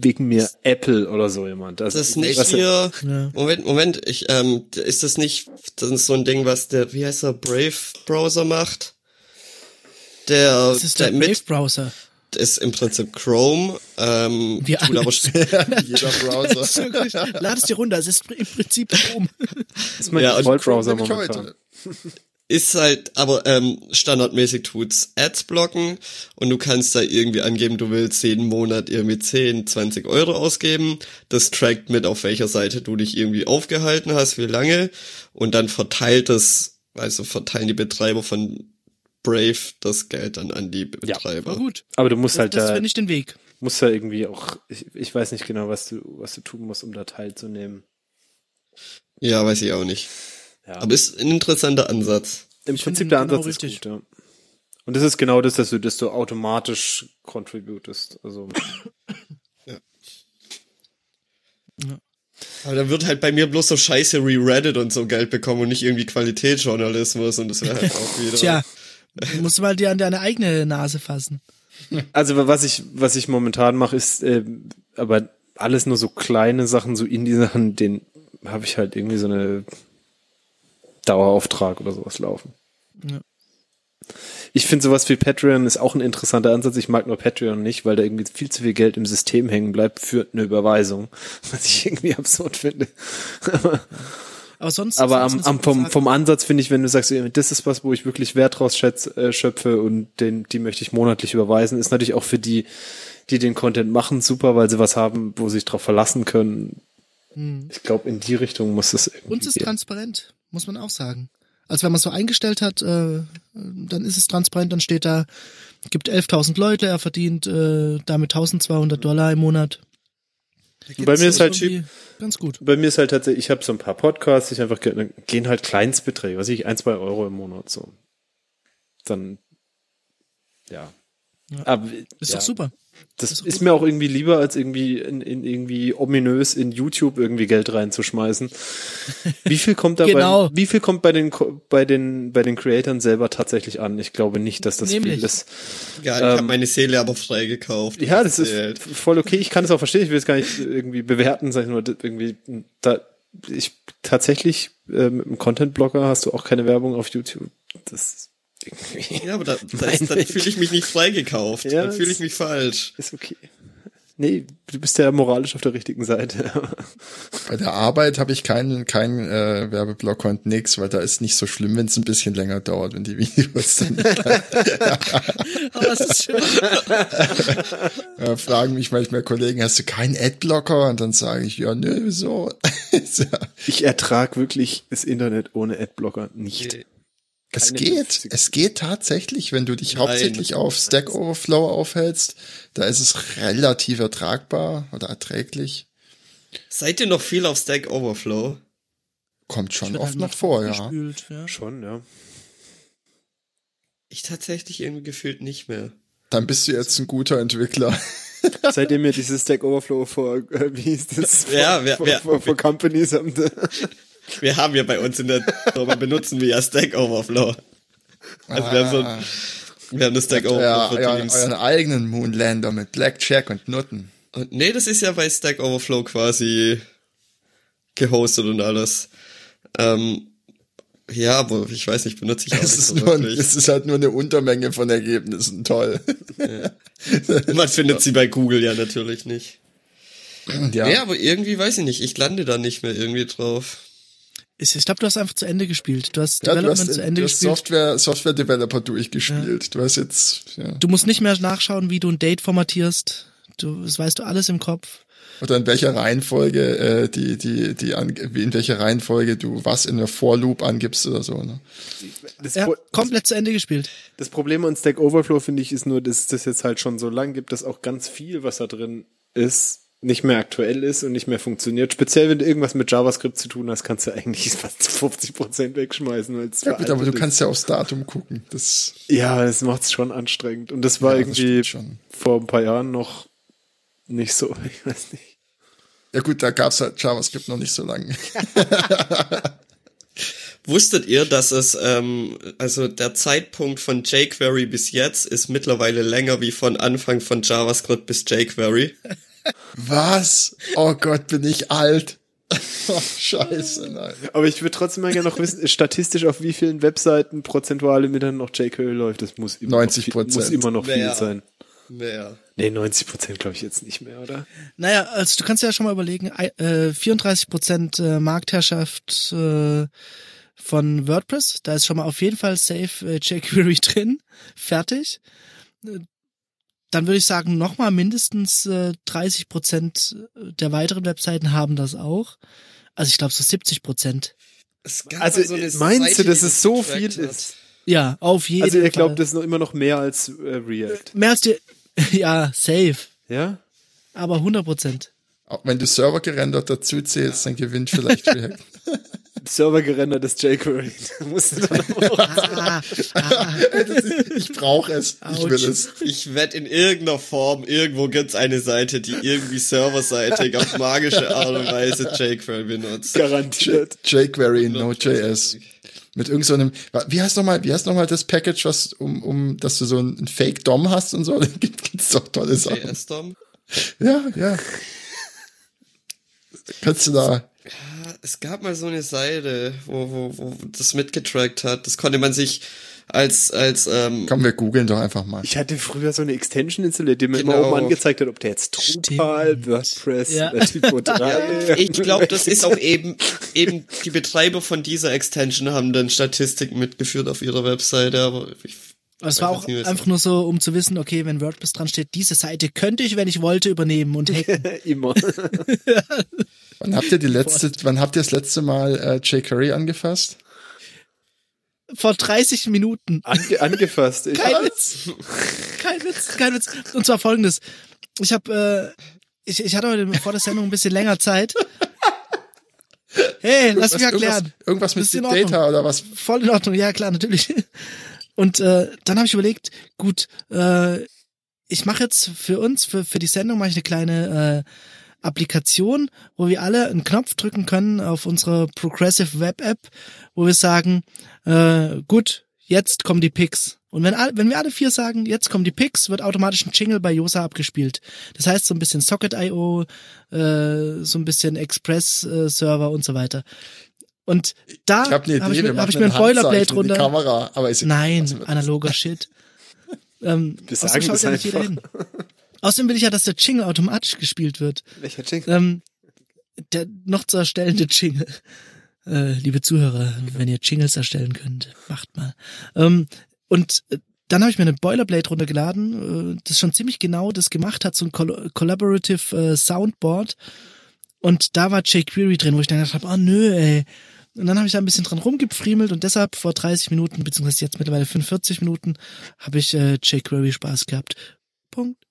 wegen mir Apple oder so jemand. Also, Das ist nicht was- hier. Ja. Moment, Moment, ich, ähm, ist das nicht, das ist so ein Ding, was der, wie heißt der, Brave Browser macht? Der, Das ist der mit, Brave-Browser. ist im Prinzip Chrome, ähm, Wir tut alle. aber, Jeder Browser. Lad es dir runter, es ist im Prinzip Chrome. Das ist mein Ja, momentan. heute. Ist halt, aber ähm, standardmäßig tut's Ads blocken und du kannst da irgendwie angeben, du willst jeden Monat irgendwie 10, 20 Euro ausgeben. Das trackt mit, auf welcher Seite du dich irgendwie aufgehalten hast, wie lange und dann verteilt es, also verteilen die Betreiber von Brave das Geld dann an die Betreiber. War gut. Aber du musst Das, halt das da, finde ich den Weg. musst da irgendwie auch, ich, ich weiß nicht genau, was du, was du tun musst, um da teilzunehmen. Ja, weiß ich auch nicht. Ja. Aber ist ein interessanter Ansatz. Im Ich Prinzip der genau Ansatz ist richtig. gut, ja. Und das ist genau das, dass du, dass du automatisch contributest. Also, Aber da wird halt bei mir bloß so scheiße Re-Reddit und so Geld bekommen und nicht irgendwie Qualitätsjournalismus und das wäre halt auch wieder. Tja, du musst mal dir an deine eigene Nase fassen. also was ich, was ich momentan mache, ist, äh, aber alles nur so kleine Sachen, so Indie-Sachen, den habe ich halt irgendwie so eine Dauerauftrag oder sowas laufen. Ja. Ich finde sowas wie Patreon ist auch ein interessanter Ansatz. Ich mag nur Patreon nicht, weil da irgendwie viel zu viel Geld im System hängen bleibt für eine Überweisung, was ich irgendwie absurd finde. Aber sonst. Aber am, am vom, vom Ansatz finde ich, wenn du sagst, das ist was, wo ich wirklich Wert draus schätz, äh, schöpfe und den, die möchte ich monatlich überweisen, ist natürlich auch für die, die den Content machen, super, weil sie was haben, wo sie sich drauf verlassen können. Ich glaube, in die Richtung muss es irgendwie Uns ist gehen. transparent, muss man auch sagen. Also wenn man es so eingestellt hat, äh, dann ist es transparent, dann steht da, gibt 11.000 Leute, er verdient äh, damit 1.200 Dollar im Monat. Bei mir ist halt Irgendwie ganz gut. Bei mir ist halt tatsächlich, ich habe so ein paar Podcasts, ich einfach ge- gehen halt Kleinstbeträge, was weiß ich, ein, zwei Euro im Monat so. Dann, ja. Ja. Aber, Ist ja, doch super. Das ist ist mir auch irgendwie lieber, als irgendwie in, in irgendwie ominös in YouTube irgendwie Geld reinzuschmeißen. Wie viel kommt da Genau. bei, wie viel kommt bei den, bei den, bei den Creatoren selber tatsächlich an? Ich glaube nicht, dass das Nämlich. viel ist. Ja, ich habe Ähm, meine Seele aber frei gekauft. Ja, das ist Zählt. voll okay. Ich kann es auch verstehen. Ich will es gar nicht irgendwie bewerten, sag ich nur, irgendwie, da, ich, tatsächlich, äh, mit einem Content-Blogger hast du auch keine Werbung auf YouTube. Das ist Ja, aber da, da, ist- dann fühle ich mich nicht freigekauft. Ja, dann fühle ich mich falsch. ist okay. Nee, du bist ja moralisch auf der richtigen Seite. Bei der Arbeit habe ich keinen keinen äh, Werbeblock und nix, weil da ist nicht so schlimm, wenn es ein bisschen länger dauert, wenn die Videos dann Aber es ist schön. äh, fragen mich manchmal Kollegen, hast du keinen Adblocker? Und dann sage ich, ja, nö, wieso? Ich ertrag wirklich das Internet ohne Adblocker nicht. Es geht, 50. es geht tatsächlich, wenn du dich Nein. hauptsächlich auf Stack Overflow aufhältst, da ist es relativ ertragbar oder erträglich. Seid ihr noch viel auf Stack Overflow? Kommt schon oft halt noch vor, ja. gespült, ja. Schon, ja. Ich tatsächlich irgendwie gefühlt nicht mehr. Dann bist du jetzt ein guter Entwickler. Seitdem ihr dieses Stack Overflow vor, äh, wie hieß das? Ja, vor, wer- vor, wer- vor, vor Companies haben. Wir haben ja bei uns in der Firma benutzen wir ja Stack Overflow. Also wir haben so Ah. ein, Während des Stack Ja, Overflow euren, Teams. euren eigenen Moonlander mit Blackjack und Nutten. Und nee, das ist ja bei Stack Overflow quasi gehostet und alles. Ähm, ja, aber ich weiß nicht, benutze ich auch Es nicht ist, so nur, ein- wirklich. es ist halt nur eine Untermenge von Ergebnissen. Toll. Man findet sie bei Google ja natürlich nicht. ja. Nee, aber irgendwie weiß ich nicht, ich lande da nicht mehr irgendwie drauf. Ich, ich glaube, du hast einfach zu Ende gespielt. Du hast Ja, du Development hast, zu Ende du hast gespielt. Software, Software Developer durchgespielt. Du hast jetzt, ja. Du musst nicht mehr nachschauen, wie du ein Date formatierst. Du, das weißt du alles im Kopf. Oder in welcher Reihenfolge, äh, die, die, die, an, wie in welcher Reihenfolge du was in der For-Loop angibst oder so, ne? Das, Ja, komplett zu Ende gespielt. das Problem an Stack Overflow, finde ich, ist nur, dass es das jetzt halt schon so lang gibt, dass auch ganz viel, was da drin ist, nicht mehr aktuell ist und nicht mehr funktioniert. Speziell, wenn du irgendwas mit JavaScript zu tun hast, kannst du eigentlich fast 50 Prozent wegschmeißen. Weil es Ja gut, aber du ist. kannst ja aufs Datum gucken. Das, Ja, das macht's schon anstrengend. Und das war Ja, das irgendwie schon. vor ein paar Jahren noch nicht so, ich weiß nicht. ja gut, da gab's halt JavaScript noch nicht so lange. Wusstet ihr, dass es, ähm, also der Zeitpunkt von jQuery bis jetzt ist mittlerweile länger wie von Anfang von JavaScript bis jQuery? Was? Oh Gott, bin ich alt. Oh, scheiße, nein. Aber ich würde trotzdem mal gerne noch wissen, statistisch auf wie vielen Webseiten prozentual im Internet noch jQuery läuft. Das muss immer 90 noch viel, muss immer noch viel Mehr. sein. Mehr. Nee, 90 Prozent glaube ich jetzt nicht mehr, oder? Naja, also du kannst ja schon mal überlegen, ei- äh, 34 Prozent äh, Marktherrschaft äh, von WordPress. Da ist schon mal auf jeden Fall safe äh, jQuery drin. Fertig. Dann würde ich sagen, nochmal mindestens äh, 30 Prozent der weiteren Webseiten haben das auch. Also ich glaube so 70 Prozent. Also, so eine meinst du, Seite, dass die es so viel hat. ist? Ja, auf jeden Also ihr Fall. glaubt, das ist noch immer noch mehr als äh, React. Mehr als die, ja, safe. Ja? Aber 100 Prozent. Auch wenn du Server gerendert dazu zählst, dann gewinnt vielleicht React. Server jQuery. Da musst du dann auch Ah, ah, ich brauche es. Ich will es. Ich wette, in irgendeiner Form, irgendwo gibt's eine Seite, die irgendwie serverseitig auf magische Art und Weise jQuery benutzt. garantiert. jQuery in Node.js. Mit irgendeinem, so wie heißt noch mal, wie heißt noch mal das Package, was um, um, dass du so ein Fake DOM hast und so? Da gibt- gibt's doch tolle Sachen. JS-DOM? Ja, ja. Kannst du da, Es gab mal so eine Seite, wo, wo, wo das mitgetrackt hat. Das konnte man sich als, als, ähm, komm, wir googeln doch einfach mal. Ich hatte früher so eine Extension installiert, die mir Genau. immer oben angezeigt hat, ob der jetzt Drupal. WordPress Ja. oder Typo 3. ich glaube, das ist auch eben, eben die Betreiber von dieser Extension haben dann Statistiken mitgeführt auf ihrer Webseite, aber ich, Es war auch einfach nur so, um zu wissen, okay, wenn WordPress dran steht, diese Seite könnte ich, wenn ich wollte, übernehmen und hacken. immer. Wann habt ihr die letzte, wann habt ihr das letzte Mal äh, jQuery angefasst? Vor 30 Minuten. Ange angefasst. Ich, Kein Witz. Kein Witz, kein Witz. Und zwar folgendes. Ich habe, äh, ich, ich hatte heute vor der Sendung ein bisschen länger Zeit. Hey, lass mich erklären. Irgendwas, irgendwas mit Big. Data oder was? Voll in Ordnung, ja klar, natürlich. Und äh, dann habe ich überlegt, gut, äh, ich mache jetzt für uns, für, für die Sendung, mache ich eine kleine äh, Applikation, wo wir alle einen Knopf drücken können auf unsere Progressive Web App, wo wir sagen, äh, gut, jetzt kommen die Picks. Und wenn, alle, wenn wir alle vier sagen, jetzt kommen die Picks, wird automatisch ein Jingle bei Yosa abgespielt. Das heißt so ein bisschen Socket.io, äh, so ein bisschen Express-Server und so weiter. Und da Ich habe Idee, hab ich, mir- hab ich mir ein Boilerplate runter. Kamera, aber ist Nein, also, analoger Shit. ähm, Wir außerdem sagen das ja nicht jeder hin. Außerdem will ich ja, dass der Jingle automatisch gespielt wird. Welcher Jingle? Ähm, der noch zu erstellende Jingle. Äh, liebe Zuhörer, wenn ihr Jingles erstellen könnt, macht mal. Ähm, und äh, dann habe ich mir eine Boilerplate runtergeladen, äh, das schon ziemlich genau das gemacht hat, so ein Col Collaborative äh, Soundboard. Und da war jQuery drin, wo ich dann gedacht habe, oh nö, ey. Und dann habe ich da ein bisschen dran rumgepfriemelt und deshalb vor 30 Minuten, beziehungsweise jetzt mittlerweile 45 Minuten, habe ich äh, jQuery Spaß gehabt. Punkt.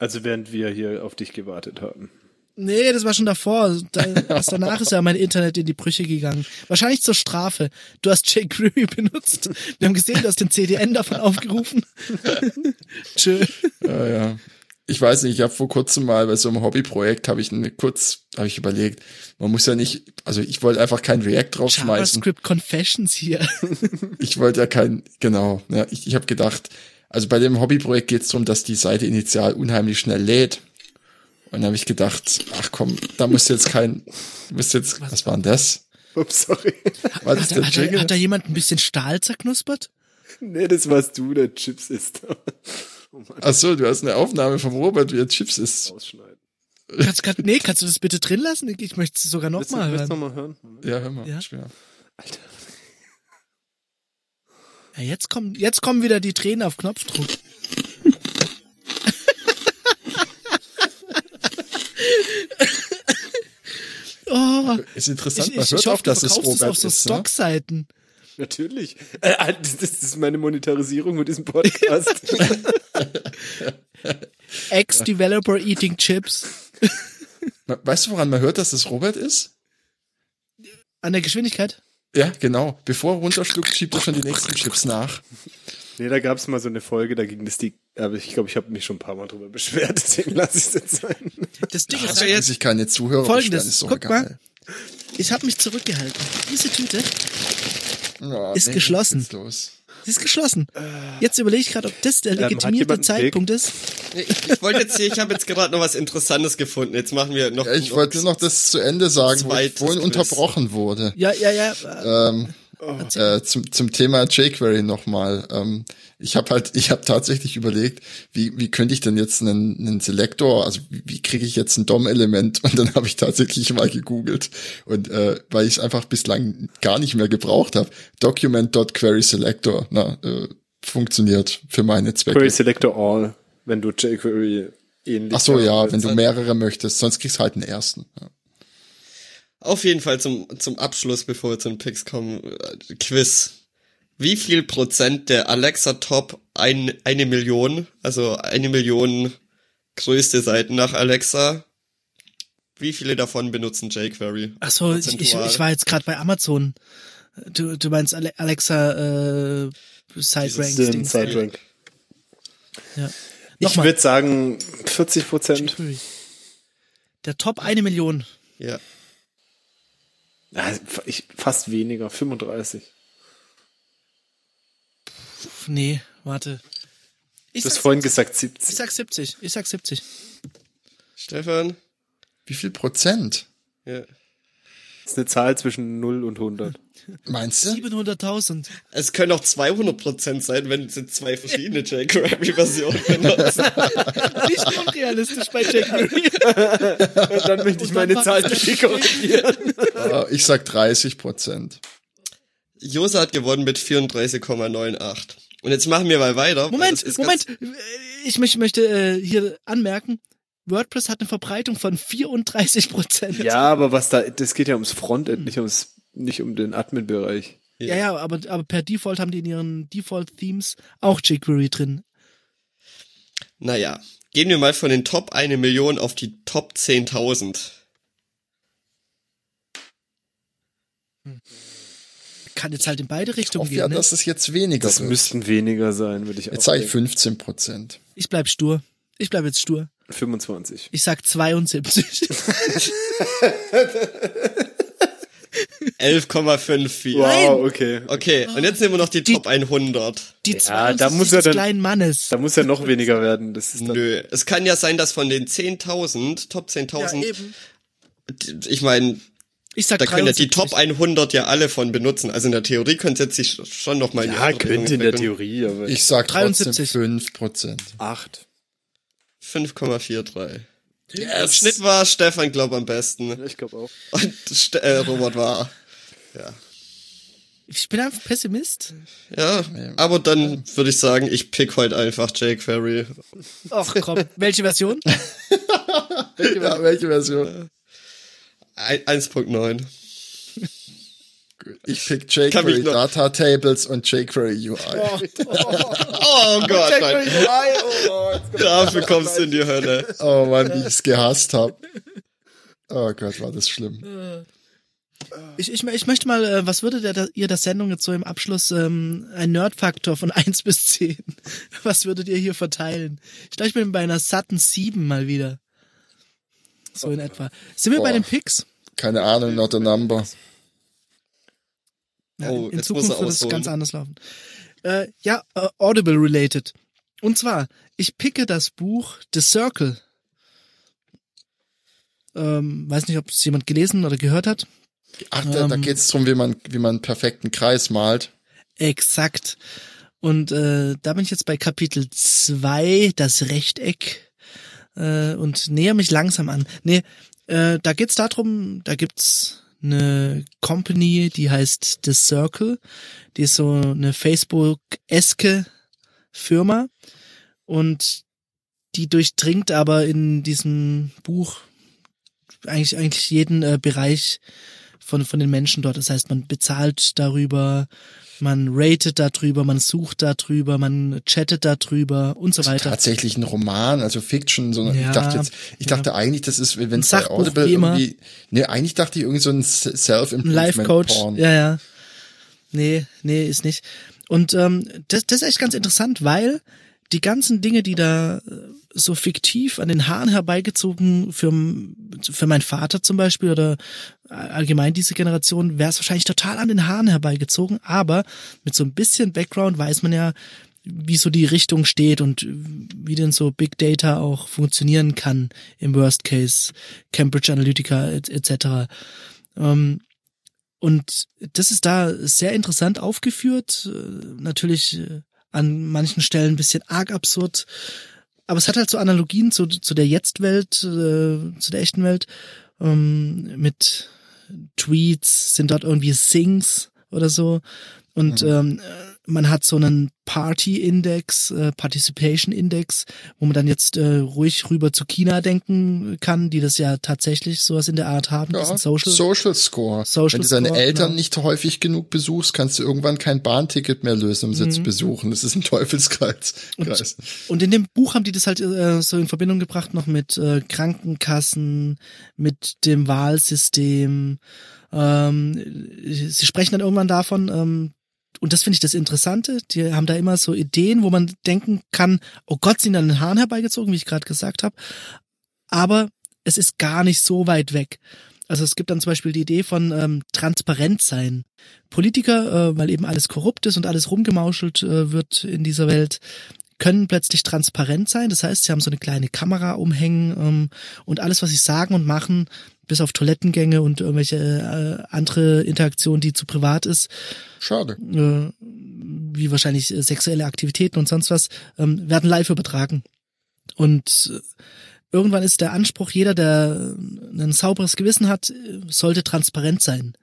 Also während wir hier auf dich gewartet haben. Nee, das war schon davor. Da, erst danach ist ja mein Internet in die Brüche gegangen. Wahrscheinlich zur Strafe. Du hast jQuery benutzt. Wir haben gesehen, du hast den CDN davon aufgerufen. Tschö. Ja, ja. ich weiß nicht, ich habe vor kurzem mal bei so einem Hobbyprojekt habe ich eine kurz habe ich überlegt, man muss ja nicht, also ich wollte einfach kein React draufschmeißen. JavaScript Confessions hier. Ich wollte ja kein, genau, ja, ich, ich habe gedacht, also bei dem Hobbyprojekt geht es darum, dass die Seite initial unheimlich schnell lädt. Und dann habe ich gedacht, ach komm, da muss jetzt kein, muss jetzt, was war denn das? Ups, sorry. War das Hat, der hat, da- Jingle? hat da jemand ein bisschen Stahl zerknuspert? Nee, das warst du, der Chips ist. oh Ach so, du hast eine Aufnahme vom Robert, wie er Chips ist. ausschneiden. Kannst, kann, nee, kannst du das bitte drin lassen? Ich- Ich möchte es sogar nochmal willst du hören. noch mal hören? Ja, hör mal. Ja. Schwer. Alter. Ja, jetzt kommen, jetzt kommen wieder die Tränen auf Knopfdruck. oh, Ist interessant, ich, man ich, hört ich hoffe, du dass es verkaufst es Robert auf so ist. Ne? Stockseiten. Natürlich. Äh, äh, das, das ist meine Monetarisierung mit diesem Podcast. Ex-Developer eating chips. Weißt du, woran man hört, dass es Robert ist? An der Geschwindigkeit? Ja, genau. Bevor er runterschluckt, schiebt er schon die nächsten Chips nach. nee, da gab es mal so eine Folge, da ging das die. Aber ich glaube, ich habe mich schon ein paar Mal drüber beschwert, deswegen lasse ich es jetzt sein. Das Ding ist, Also halt, jetzt sich keine Zuhörer Folgendes, beschweren, ist so guck egal. mal. ich habe mich zurückgehalten. Diese Tüte, Ja, Ist nee, geschlossen. was ist los? Sie ist geschlossen. Jetzt überlege ich gerade, ob das der legitimierte einen Zeitpunkt ist. Ich, ich wollte jetzt hier, ich habe jetzt gerade noch was Interessantes gefunden. Jetzt machen wir noch. Ja, ich wollte noch das zu Ende sagen, wo ich vorhin Quiz. unterbrochen wurde. Ja, ja, ja. Ähm, äh, zum, zum Thema jQuery nochmal. Ähm, ich habe halt, ich habe tatsächlich überlegt, wie, wie könnte ich denn jetzt einen, einen Selektor, also wie, wie kriege ich jetzt ein DOM-Element? Und dann habe ich tatsächlich mal gegoogelt. Und äh, weil ich es einfach bislang gar nicht mehr gebraucht habe, document.querySelector, na, äh, funktioniert für meine Zwecke. Query Selector All, wenn du jQuery ähnlich. Ach so, ja, wenn du mehrere möchtest, sonst kriegst du halt einen ersten. Ja. Auf jeden Fall zum, zum Abschluss, bevor wir zu den Picks kommen, äh, Quiz. Wie viel Prozent der Alexa Top ein, eine Million, also eine Million größte Seiten nach Alexa, wie viele davon benutzen jQuery? Ach so, ich, ich, ich war jetzt gerade bei Amazon. Du, du meinst Ale- Alexa äh, Side Ranks Den Dings. Siderank. Ja. Ich würde sagen 40 Prozent. Der Top eine Million. Ja. Ich, fast weniger, 35. Pff, nee, warte. Ich Du hast sag, vorhin gesagt ich 70. sag 70. Ich sag 70. Stefan? Wie viel Prozent? Ja. Das ist eine Zahl zwischen 0 und 100. Meinst du? 700.000. Es können auch 200 Prozent sein, wenn sie zwei verschiedene jQuery-Versionen benutzen. Nicht unrealistisch bei jQuery. Und dann möchte ich meine Zahl korrigieren. Äh, ich sag 30 Prozent. Josa hat gewonnen mit 34,98. Und jetzt machen wir mal weiter. Moment, Moment. Ich möchte, möchte äh, hier anmerken, WordPress hat eine Verbreitung von 34 Prozent. Ja, aber was da, das geht ja ums Frontend, nicht ums, nicht um den Admin-Bereich. Ja, ja, aber, aber per Default haben die in ihren Default-Themes auch jQuery drin. Naja, gehen wir mal von den Top 1 Million auf die Top 10.000. Kann jetzt halt in beide Ich Richtungen hoffe ja, gehen. Ne? dass es jetzt weniger Das wird. müssten weniger sein, würde ich auch Jetzt sage ich denken. 15 Prozent. Ich bleib stur. Ich bleib jetzt stur. 25. Ich sag 72. 11,54. Wow, okay. Okay, und jetzt nehmen wir noch die, Die- Top 100. Die Ja, 72 da muss er des dann- kleinen Mannes. Da muss ja noch weniger werden. Das ist dann, Nö, es kann ja sein, dass von den 10.000, Top 10.000, eben. d- ich meine, Ich sag da können ja die 73. Top 100 ja alle von benutzen. Also in der Theorie könnte es jetzt sich schon noch mal in die ja, könnte in der. Theorie, aber Ich sag trotzdem 73. 5 Prozent. 8. 5,43. Im Schnitt war Stefan, glaub am besten. Ich glaube auch. Und Ste äh, Robert war. Ja. Ich bin einfach Pessimist. Ja, aber dann würde ich sagen, ich pick heute einfach jQuery. Ach komm, welche Version? Ja, welche Version? Ein- 1.9. Ich pick jQuery Data Tables und jQuery UI. Oh Gott, nein. Dafür kommst du in die Hölle. Oh Mann, wie ich es gehasst habe. Oh Gott, war das schlimm. Ich, ich, ich möchte mal, äh, was würde der, ihr der Sendung jetzt so im Abschluss ähm, ein Nerdfaktor von 1 bis 10? Was würdet ihr hier verteilen? Ich glaube, ich bin bei einer satten 7 mal wieder. So in etwa. Sind wir Boah. bei den Picks? Keine Ahnung, not a number. Ja, Oh, in Zukunft wird es ganz anders laufen. Äh, ja, äh, Audible related. Und zwar, ich picke das Buch The Circle. Ähm, weiß nicht, ob es jemand gelesen oder gehört hat. Ach, da, da Ähm. geht's drum, wie man, wie man einen perfekten Kreis malt. Exakt. Und äh, da bin ich jetzt bei Kapitel 2, das Rechteck, äh, und näher mich langsam an. Nee, äh, da geht's darum, da gibt's eine Company, die heißt The Circle. Die ist so eine Facebook-eske Firma. Und die durchdringt aber in diesem Buch eigentlich, eigentlich jeden äh, Bereich von, von den Menschen dort. Das heißt, man bezahlt darüber, man ratet darüber, man sucht darüber, man chattet darüber und so weiter. Tatsächlich ein Roman, also Fiction, so ich Ja, dachte jetzt, ich ja. dachte eigentlich, das ist, wenn es Audible irgendwie, nee, eigentlich dachte ich irgendwie so ein Ein Self-Improvement Life-Coach. Porn. Ja, ja. Nee, nee, ist nicht. Und ähm, das, das ist echt ganz interessant, weil die ganzen Dinge, die da äh, so fiktiv an den Haaren herbeigezogen für, für meinen Vater zum Beispiel oder allgemein diese Generation, wäre es wahrscheinlich total an den Haaren herbeigezogen, aber mit so ein bisschen Background weiß man ja, wie so die Richtung steht und wie denn so Big Data auch funktionieren kann im Worst Case, Cambridge Analytica et- etc. Ähm, und das ist da sehr interessant aufgeführt, äh, natürlich äh, an manchen Stellen ein bisschen arg absurd, aber es hat halt so Analogien zu, zu der Jetzt-Welt, äh, zu der echten Welt, ähm, mit Tweets, sind dort irgendwie Sings oder so. Und ähm, äh, man hat so einen Party-Index, äh, Participation-Index, wo man dann jetzt äh, ruhig rüber zu China denken kann, die das ja tatsächlich sowas in der Art haben. Ja, Social. Social Score. Social Wenn du deine Score, Eltern genau. nicht häufig genug besuchst, kannst du irgendwann kein Bahnticket mehr lösen, um sie Mhm. zu besuchen. Das ist ein Teufelskreis. Kreis. Und in dem Buch haben die das halt äh, so in Verbindung gebracht noch mit äh, Krankenkassen, mit dem Wahlsystem. Ähm, sie sprechen dann irgendwann davon, ähm, und das finde ich das Interessante, die haben da immer so Ideen, wo man denken kann, oh Gott, sind an den Haaren herbeigezogen, wie ich gerade gesagt habe. Aber es ist gar nicht so weit weg. Also es gibt dann zum Beispiel die Idee von ähm, transparent sein. Politiker, äh, weil eben alles korrupt ist und alles rumgemauschelt äh, wird in dieser Welt, können plötzlich transparent sein. Das heißt, sie haben so eine kleine Kamera umhängen ähm, und alles, was sie sagen und machen, bis auf Toilettengänge und irgendwelche äh, andere Interaktion, die zu privat ist, Schade. äh, wie wahrscheinlich äh, sexuelle Aktivitäten und sonst was, ähm, werden live übertragen. Und äh, irgendwann ist der Anspruch, jeder, der ein sauberes Gewissen hat, äh, sollte transparent sein.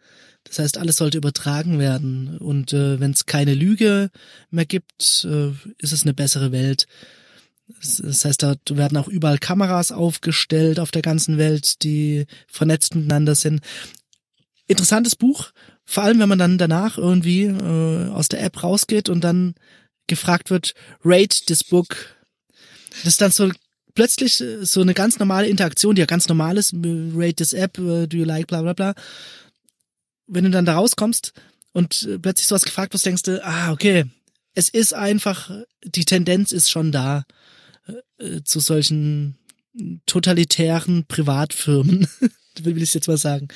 Das heißt, alles sollte übertragen werden. Und äh, wenn es keine Lüge mehr gibt, äh, ist es eine bessere Welt. Das heißt, da werden auch überall Kameras aufgestellt auf der ganzen Welt, die vernetzt miteinander sind. Interessantes Buch, vor allem wenn man dann danach irgendwie äh, aus der App rausgeht und dann gefragt wird, rate this book. Das ist dann so plötzlich äh, so eine ganz normale Interaktion, die ja ganz normal ist, rate this app, äh, do you like, bla bla bla. Wenn du dann da rauskommst und äh, plötzlich sowas gefragt wirst, denkst du, ah, okay, es ist einfach, die Tendenz ist schon da äh, zu solchen totalitären Privatfirmen, will ich jetzt mal sagen.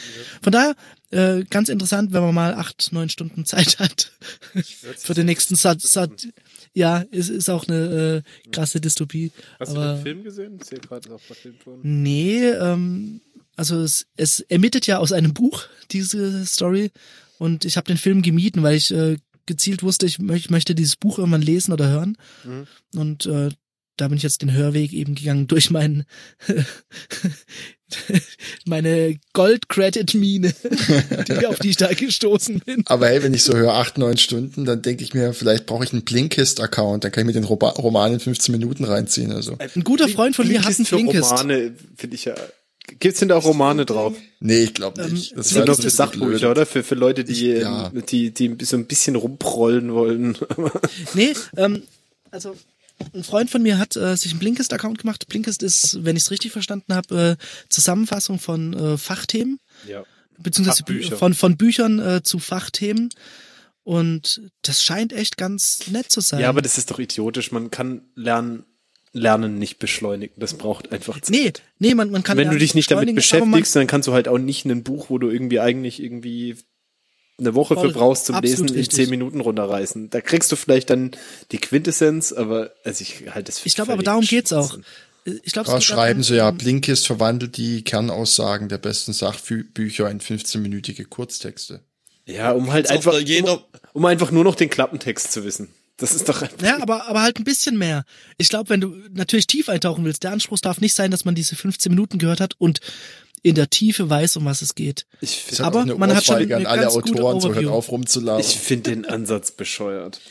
Von daher, äh, ganz interessant, wenn man mal acht, neun Stunden Zeit hat für den nächsten Satz. Sat ja, ist, ist auch eine äh, krasse Dystopie. Hast du aber den Film gesehen? Ich sehe gerade auch verfilmt worden. Nee, ähm, also es, es ermittelt ja aus einem Buch, diese Story. Und ich habe den Film gemieden, weil ich äh, gezielt wusste, ich, mö ich möchte dieses Buch irgendwann lesen oder hören. Mhm. Und äh, da bin ich jetzt den Hörweg eben gegangen durch meinen meine Gold-Credit-Mine, die, auf die ich da gestoßen bin. Aber hey, wenn ich so höre, acht, neun Stunden, dann denke ich mir, vielleicht brauche ich einen Blinkist-Account, dann kann ich mir den Roba Roman in 15 Minuten reinziehen. Also. Ein guter Freund von mir hat einen Blinkist. Romane, finde ich ja. Gibt's denn da auch Romane drauf? Nee, ich glaube Ähm, nicht. Das sind doch das für ist Sachbücher, oder? Für, für Leute, die, Ich- ja. ähm, die, die so ein bisschen rumprollen wollen. Nee, ähm, also ein Freund von mir hat äh, sich einen Blinkist-Account gemacht. Blinkist ist, wenn ich es richtig verstanden habe, äh, Zusammenfassung von äh, Fachthemen. ja. beziehungsweise Bü- Fachbücher. von, von Büchern äh, zu Fachthemen. Und das scheint echt ganz nett zu sein. Ja, aber das ist doch idiotisch. Man kann lernen, Lernen nicht beschleunigen. Das braucht einfach Zeit. nee, nee, man, man kann Wenn du dich nicht damit beschäftigst, dann kannst du halt auch nicht ein Buch, wo du irgendwie eigentlich irgendwie eine Woche Voll, für brauchst zum Lesen, in zehn Minuten runterreißen. Da kriegst du vielleicht dann die Quintessenz, aber also ich halte das für Ich glaube, aber darum geht's auch. Schwachsinn. Ich glaube, Da schreiben sie ja, Blinkist verwandelt die Kernaussagen der besten Sachbücher in 15-minütige Kurztexte. Ja, um halt einfach, um, um einfach nur noch den Klappentext zu wissen. Das ist doch einfach. Ja, aber, aber halt ein bisschen mehr. Ich glaube, wenn du natürlich tief eintauchen willst, der Anspruch darf nicht sein, dass man diese 15 Minuten gehört hat und in der Tiefe weiß, um was es geht. Ich finde Aber auch eine man hat schon Ohrfeige an eine alle ganz gute Autoren, so hört auf rumzulaufen. ich find den Ansatz bescheuert.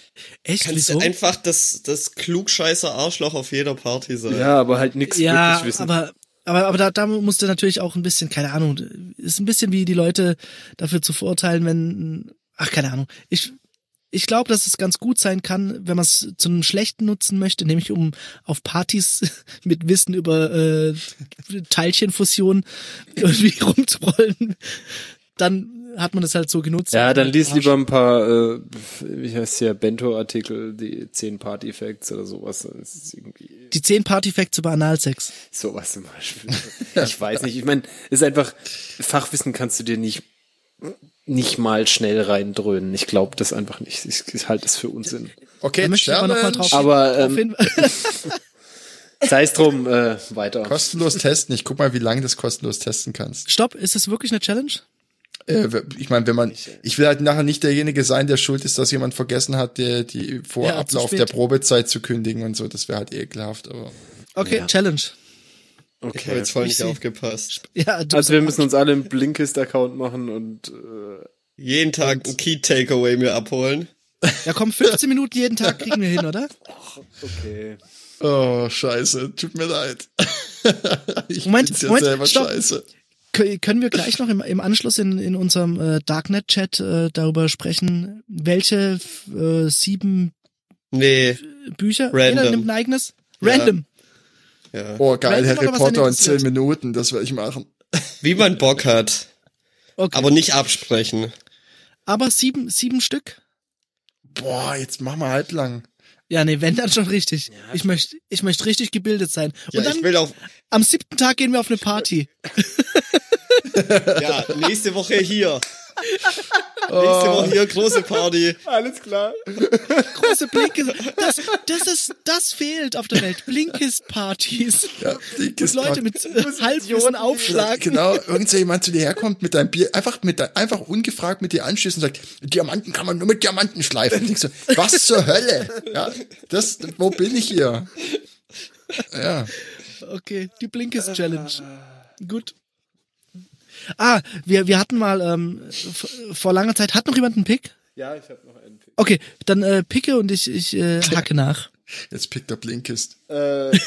Echt? Kannst Wieso? du einfach das, das klugscheißer Arschloch auf jeder Party sein. Ja, aber halt nichts Ja, wirklich wissen. aber aber aber da, da musst du natürlich auch ein bisschen, keine Ahnung, ist ein bisschen wie die Leute dafür zu verurteilen, wenn, ach keine Ahnung. Ich ich glaube, dass es ganz gut sein kann, wenn man es zu einem schlechten nutzen möchte, nämlich um auf Partys mit Wissen über äh, Teilchenfusion irgendwie rumzurollen. Dann hat man das halt so genutzt. ja, dann Halt lies lieber ein paar, äh, wie heißt hier, Bento-Artikel, die 10 Party-Facts oder sowas. Die zehn Partyfacts über Analsex. sowas zum Beispiel. ich weiß nicht. Ich meine, ist einfach, Fachwissen kannst du dir nicht nicht mal schnell reindröhnen. Ich glaube das einfach nicht. Ich, ich halte das für Unsinn. okay, Da möchte ich aber noch mal drauf, Aber, ähm. Sei es drum, äh, weiter. Kostenlos testen. Ich guck mal, wie lange du das kostenlos testen kannst. Stopp, ist das wirklich eine Challenge? Äh, ich meine, wenn man, ich will halt nachher nicht derjenige sein, der schuld ist, dass jemand vergessen hat, der, die vor Ja, Ablauf der Probezeit zu kündigen und so. Das wäre halt ekelhaft, aber. Okay, Ja. Challenge. Ich habe Okay. jetzt voll Ich nicht seh- aufgepasst. Ja, du Also wir müssen uns alle einen Blinkist-Account machen und äh, Jeden Tag ein Key Takeaway mir abholen. Ja, komm, 15 Minuten jeden Tag kriegen wir hin, oder? okay. Oh, scheiße. Tut mir leid. ich Moment, ja Moment, selber stopp. scheiße. Kö- Können wir gleich noch im, im Anschluss in, in unserem äh, Darknet-Chat äh, darüber sprechen, welche äh, sieben Nee, Bücher? Random. Jeder nimmt ein eigenes? Ja. Random. Ja. Oh, geil, Harry Potter in zehn? Minuten. Das werde ich machen. Wie man Bock hat. Okay. Aber nicht absprechen. Aber sieben, sieben Stück? Boah, jetzt machen wir halblang. Ja, nee, wenn dann schon richtig. Ich möchte, ich möchte richtig gebildet sein. Ja, Und ich dann will auf, am siebten Tag gehen wir auf eine Party. ja, nächste Woche hier. Nächste Woche hier, große Party. Alles klar. Große Blinkes. Das, das ist, das fehlt auf der Welt. Blinkes-Partys. Ja, die Wo Leute mit Halbwissen aufschlagen. Genau, irgend so jemand zu dir herkommt mit deinem Bier, einfach mit de- einfach ungefragt mit dir anschließt und sagt, Diamanten kann man nur mit Diamanten schleifen. Und ich so, was zur Hölle? Ja, das, wo bin ich hier? Ja. Okay, die Blinkes Challenge. Gut. Ah, wir, wir hatten mal ähm, vor langer Zeit, hat noch jemand einen Pick? Ja, ich habe noch einen Pick. Okay, dann äh, picke und ich, ich äh, hacke nach. Jetzt pickt der Blinkist, Äh,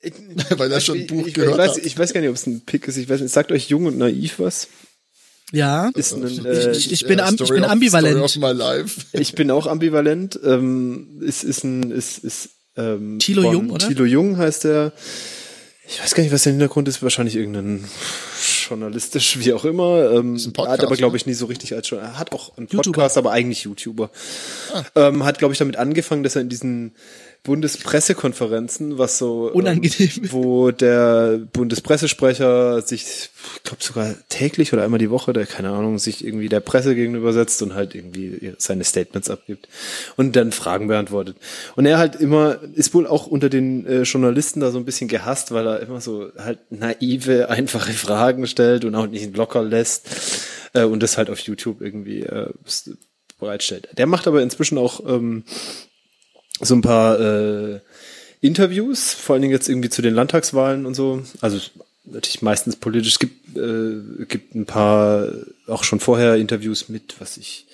ich, weil er schon ein Buch ich, gehört ich, weiß, hat. ich weiß gar nicht, ob es ein Pick ist. Ich weiß nicht. Sagt euch Jung und Naiv was? Ja. Ist ein, äh, ich- ich bin Äh, am- ich bin ambivalent. Story of my life. Ich bin auch ambivalent. Ähm, ist, ist ein, ist, ist, ähm, Thilo Jung, oder? Thilo Jung heißt der. Ich weiß gar nicht, was der Hintergrund ist. Wahrscheinlich irgendein journalistisch, wie auch immer. Ähm, ein Podcast, hat aber, glaube ne? ich, nie so richtig als schon. Er hat auch einen YouTuber. Podcast, aber eigentlich YouTuber. Ah. Ähm, hat, glaube ich, damit angefangen, dass er in diesen Bundespressekonferenzen, was so Unangenehm. Ähm, wo der Bundespressesprecher sich, ich glaube sogar täglich oder einmal die Woche, der keine Ahnung, sich irgendwie der Presse gegenübersetzt und halt irgendwie seine Statements abgibt und dann Fragen beantwortet. Und er halt immer ist wohl auch unter den äh, Journalisten da so ein bisschen gehasst, weil er immer so halt naive, einfache Fragen stellt und auch nicht locker lässt äh, und das halt auf YouTube irgendwie äh, bereitstellt. Der macht aber inzwischen auch ähm, so ein paar äh, Interviews, vor allen Dingen jetzt irgendwie zu den Landtagswahlen und so. Also natürlich meistens politisch. Es gibt, äh, gibt ein paar auch schon vorher Interviews mit, was ich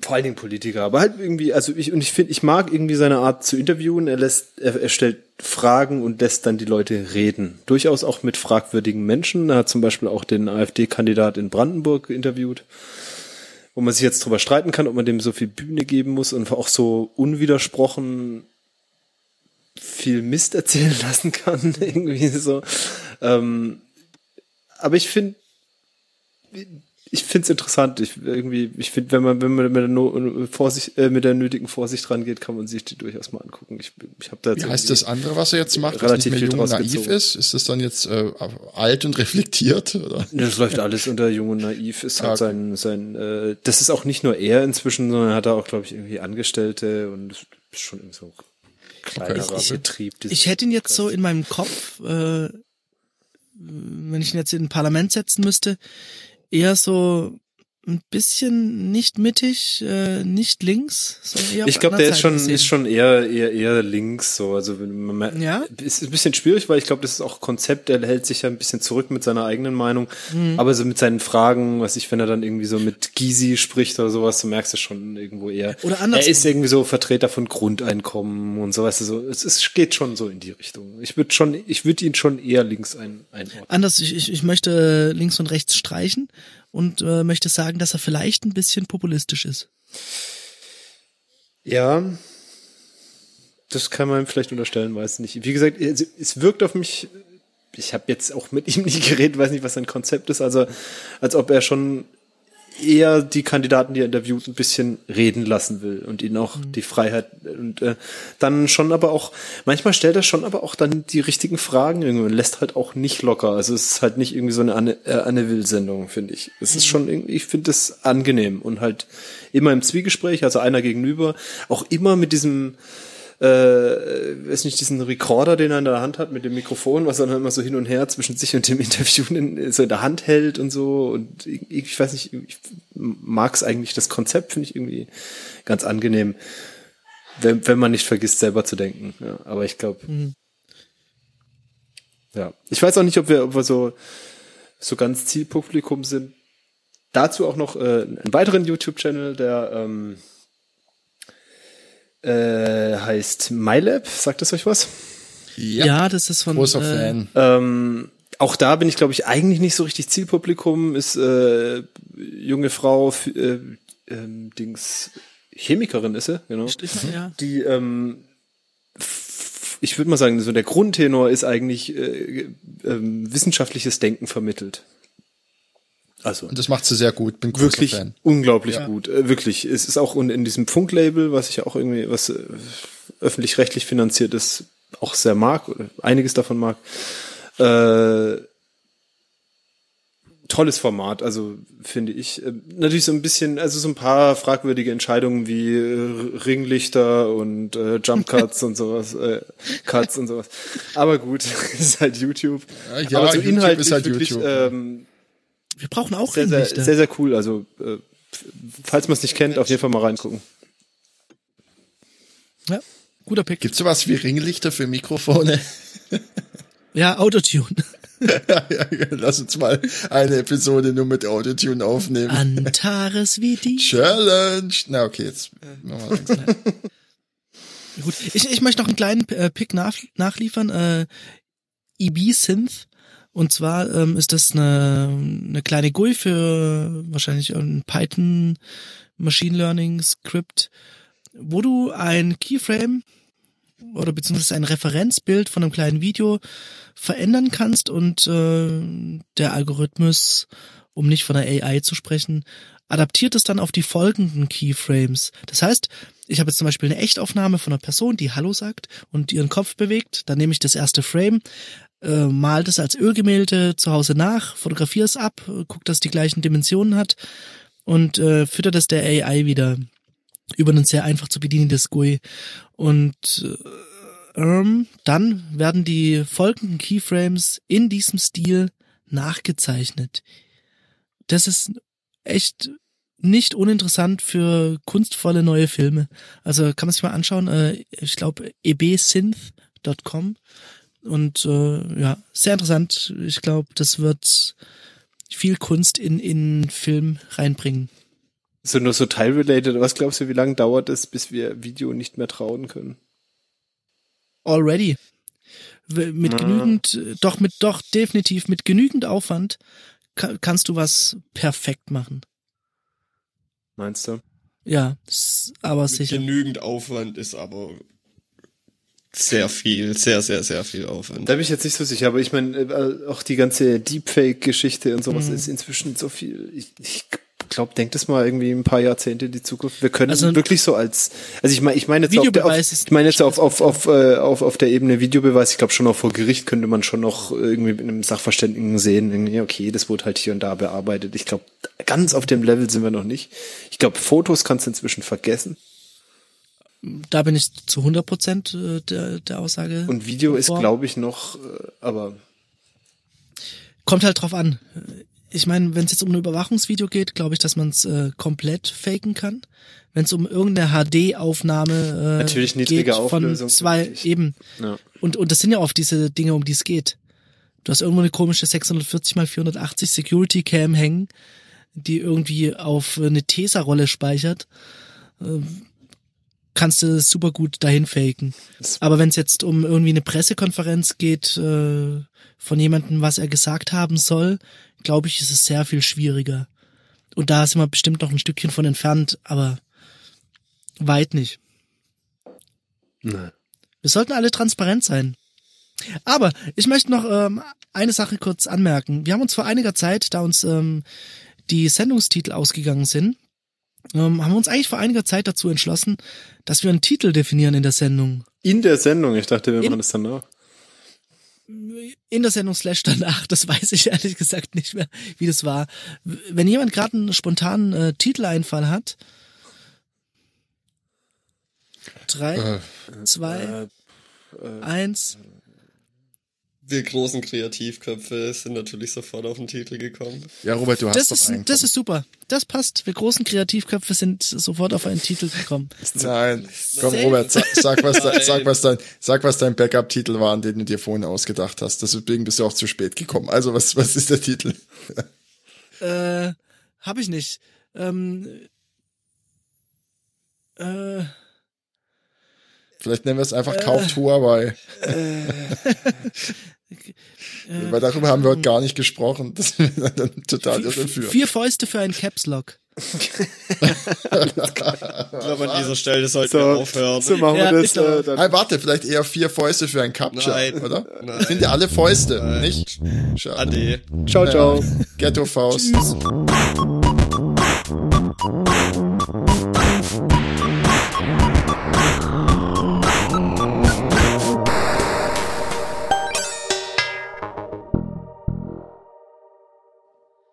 vor allen Dingen Politiker, aber halt irgendwie, also ich und ich finde, ich mag irgendwie seine Art zu interviewen. Er lässt, er, er stellt Fragen und lässt dann die Leute reden. Durchaus auch mit fragwürdigen Menschen. Er hat zum Beispiel auch den AfD-Kandidat in Brandenburg interviewt wo man sich jetzt drüber streiten kann, ob man dem so viel Bühne geben muss und auch so unwidersprochen viel Mist erzählen lassen kann, irgendwie so. Ähm, aber ich finde, ich finde es interessant. Ich irgendwie, ich finde, wenn man wenn man mit der, no Vorsicht, äh, mit der nötigen Vorsicht rangeht, kann man sich die durchaus mal angucken. Ich, ich habe da Wie heißt das andere, was er jetzt macht, was relativ nicht mehr viel jung und draus naiv ist? Ist das dann jetzt äh, alt und reflektiert? Oder? Das läuft alles unter Jung und Naiv. Ist halt sein, sein, äh, das ist auch nicht nur er inzwischen, sondern er hat da auch, glaube ich, irgendwie Angestellte und schon irgendwie so ein kleinerer Ich- Betrieb. Ich hätte ihn jetzt so in meinem Kopf, äh, wenn ich ihn jetzt in ein Parlament setzen müsste, eher so ein bisschen nicht mittig, äh, nicht links. So eher Ich glaube, der ist schon, gesehen. ist schon eher, eher, eher links, so. Also, man, Ja? ist ein bisschen schwierig, weil ich glaube, das ist auch Konzept, er hält sich ja ein bisschen zurück mit seiner eigenen Meinung. Mhm. Aber so mit seinen Fragen, was ich, wenn er dann irgendwie so mit Gysi spricht oder sowas, du merkst du schon irgendwo eher. Oder andersrum. Er ist irgendwie so Vertreter von Grundeinkommen und so, weißt du, so. Es ist, geht schon so in die Richtung. Ich würde schon, ich würde ihn schon eher links ein, einordnen. Anders, ich, ich, ich möchte links und rechts streichen und äh, möchte sagen, dass er vielleicht ein bisschen populistisch ist. Ja, das kann man vielleicht unterstellen, weiß nicht. Wie gesagt, es, wirkt auf mich, ich habe jetzt auch mit ihm nicht geredet, weiß nicht, was sein Konzept ist, also als ob er schon eher die Kandidaten, die er interviewt, ein bisschen reden lassen will und ihnen auch die Freiheit und äh, dann schon aber auch, manchmal stellt er schon aber auch dann die richtigen Fragen irgendwie und lässt halt auch nicht locker. Also es ist halt nicht irgendwie so eine Anne, äh, Anne Will-Sendung, finde ich. Es ist schon irgendwie, ich finde es angenehm und halt immer im Zwiegespräch, also einer gegenüber, auch immer mit diesem äh, weiß nicht, diesen Recorder, den er in der Hand hat mit dem Mikrofon, was er dann immer so hin und her zwischen sich und dem Interview in, so in der Hand hält und so. Und ich, ich weiß nicht, ich mag es eigentlich, das Konzept finde ich irgendwie ganz angenehm, wenn, wenn man nicht vergisst, selber zu denken. Ja, aber ich glaube, ja. Ich weiß auch nicht, ob wir, ob wir so, so ganz Zielpublikum sind. Dazu auch noch äh, einen weiteren YouTube-Channel, der ähm, äh, heißt MyLab. Sagt das euch was? Ja, das ist von Großer äh, Fan. Ähm, auch da bin ich, glaube ich, eigentlich nicht so richtig Zielpublikum. Ist äh, junge Frau, äh, ähm, Dings, Chemikerin ist sie, genau. ja. Die, ähm, ich würde mal sagen, so der Grundtenor ist eigentlich äh, ähm, wissenschaftliches Denken vermittelt. Also Und das macht sie sehr gut. Bin wirklich Fan. unglaublich gut. Äh, wirklich. Es ist auch in, diesem Funklabel, was ich ja auch irgendwie, was äh, öffentlich-rechtlich finanziert ist, auch sehr mag, oder einiges davon mag. Äh, tolles Format, also finde ich. Äh, natürlich so ein bisschen, also so ein paar fragwürdige Entscheidungen wie äh, Ringlichter und äh, Jump Cuts und sowas, äh, Cuts und sowas. Aber gut, ist halt YouTube. Ja, Aber so YouTube inhaltlich ist halt wirklich YouTube. ähm, Wir brauchen auch sehr, sehr, Ringlichter. sehr, sehr cool. Also, äh, falls man es nicht kennt, auf jeden Fall mal reingucken. ja, guter Pick. Gibt's sowas wie Ringlichter für Mikrofone? Ja, Autotune. Lass uns mal eine Episode nur mit Autotune aufnehmen. Antares wie die. Challenge. Na, okay, jetzt machen wir langsam. Gut. Ich, ich möchte noch einen kleinen äh, Pick nach, nachliefern. Äh, EB Synth. Und zwar ähm, ist das eine, eine kleine GUI für wahrscheinlich ein Python Machine Learning Script, wo du ein Keyframe oder beziehungsweise ein Referenzbild von einem kleinen Video verändern kannst und äh, der Algorithmus, um nicht von der AI zu sprechen, adaptiert es dann auf die folgenden Keyframes. Das heißt, ich habe jetzt zum Beispiel eine Echtaufnahme von einer Person, die Hallo sagt und ihren Kopf bewegt. Dann nehme ich das erste Frame, äh, mal das als Ölgemälde zu Hause nach, fotografiere es ab, äh, guck, dass es die gleichen Dimensionen hat und äh, fütter das der AI wieder über ein sehr einfach zu bedienendes GUI. Und äh, ähm, dann werden die folgenden Keyframes in diesem Stil nachgezeichnet. Das ist echt nicht uninteressant für kunstvolle neue Filme. Also kann man sich mal anschauen. Äh, ich glaube ebsynth.com und äh, ja, sehr interessant. Ich glaube, das wird viel Kunst in in Film reinbringen. So nur so teilrelated. Was glaubst du, wie lange dauert es, bis wir Video nicht mehr trauen können? Already. Mit Ah. genügend, doch mit, doch definitiv mit genügend Aufwand ka kannst du was perfekt machen. Meinst du? Ja, aber Mit sicher. genügend Aufwand ist aber sehr viel, sehr, sehr, sehr viel Aufwand. Da bin ich jetzt nicht so sicher, aber ich meine, äh, auch die ganze Deepfake-Geschichte und sowas ist inzwischen so viel. Ich, ich glaube, denkt es mal irgendwie ein paar Jahrzehnte in die Zukunft. Wir können Also- wirklich so als, also ich meine, ich meine jetzt auf, der, auf, Videobeweis ist- ich meine jetzt auf, auf, auf, äh, auf, auf der Ebene Videobeweis. Ich glaube schon auch vor Gericht könnte man schon noch irgendwie mit einem Sachverständigen sehen, irgendwie, okay, das wurde halt hier und da bearbeitet. Ich glaube, ganz auf dem Level sind wir noch nicht. Ich glaube, Fotos kannst du inzwischen vergessen. Da bin ich zu 100 Prozent äh, der, der Aussage. Und Video ist, glaube ich, noch, äh, aber Kommt halt drauf an. Ich meine, wenn es jetzt um ein Überwachungsvideo geht, glaube ich, dass man es äh, komplett faken kann. Wenn es um irgendeine HD-Aufnahme äh, Natürlich niedrige geht von Auflösung, zwei natürlich. eben. ja. Und und das sind ja oft diese Dinge, um die es geht. Du hast irgendwo eine komische 640 mal 480 Security Cam hängen, die irgendwie auf eine Tesa-Rolle speichert. Ähm, Kannst du super gut dahin faken. Aber wenn es jetzt um irgendwie eine Pressekonferenz geht äh, von jemandem, was er gesagt haben soll, glaube ich, ist es sehr viel schwieriger. Und da sind wir bestimmt noch ein Stückchen von entfernt, aber weit nicht. Nein. Wir sollten alle transparent sein. Aber ich möchte noch ähm, eine Sache kurz anmerken. Wir haben uns vor einiger Zeit, da uns ähm, die Sendungstitel ausgegangen sind, ähm, haben wir uns eigentlich vor einiger Zeit dazu entschlossen, dass wir einen Titel definieren in der Sendung. In der Sendung, ich dachte, wir In- machen das danach. In der Sendung slash danach, das weiß ich ehrlich gesagt nicht mehr, wie das war. Wenn jemand gerade einen spontanen äh, Titeleinfall hat, drei, Äh, zwei, eins. Wir großen Kreativköpfe sind natürlich sofort auf den Titel gekommen. ja, Robert, du hast Das doch ist, einen. das ist super. Das passt. Wir großen Kreativköpfe sind sofort auf einen Titel gekommen. Nein, komm. Robert, sag, sag, was, dein, sag, was dein, sag, was dein Backup-Titel war, den du dir vorhin ausgedacht hast. Deswegen bist du auch zu spät gekommen. Also, was, was ist der Titel? Äh, hab ich nicht. Ähm, äh, Vielleicht nennen wir es einfach Kauft Huawei. Weil darüber haben wir heute gar nicht gesprochen. Das ist dann total irre für. vier Fäuste für einen Caps Lock. Ich glaube, an dieser Stelle sollten So, wir aufhören. so machen Ja, wir ist das. Äh, dann. Hey, warte, vielleicht eher vier Fäuste für ein Capture, Nein. oder? Nein. Das sind ja alle Fäuste, nicht? Schade. Ade. Ciao, ciao. Ghetto-Faust.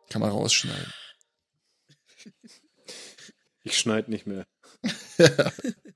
Kann man rausschneiden. Ich schneide nicht mehr.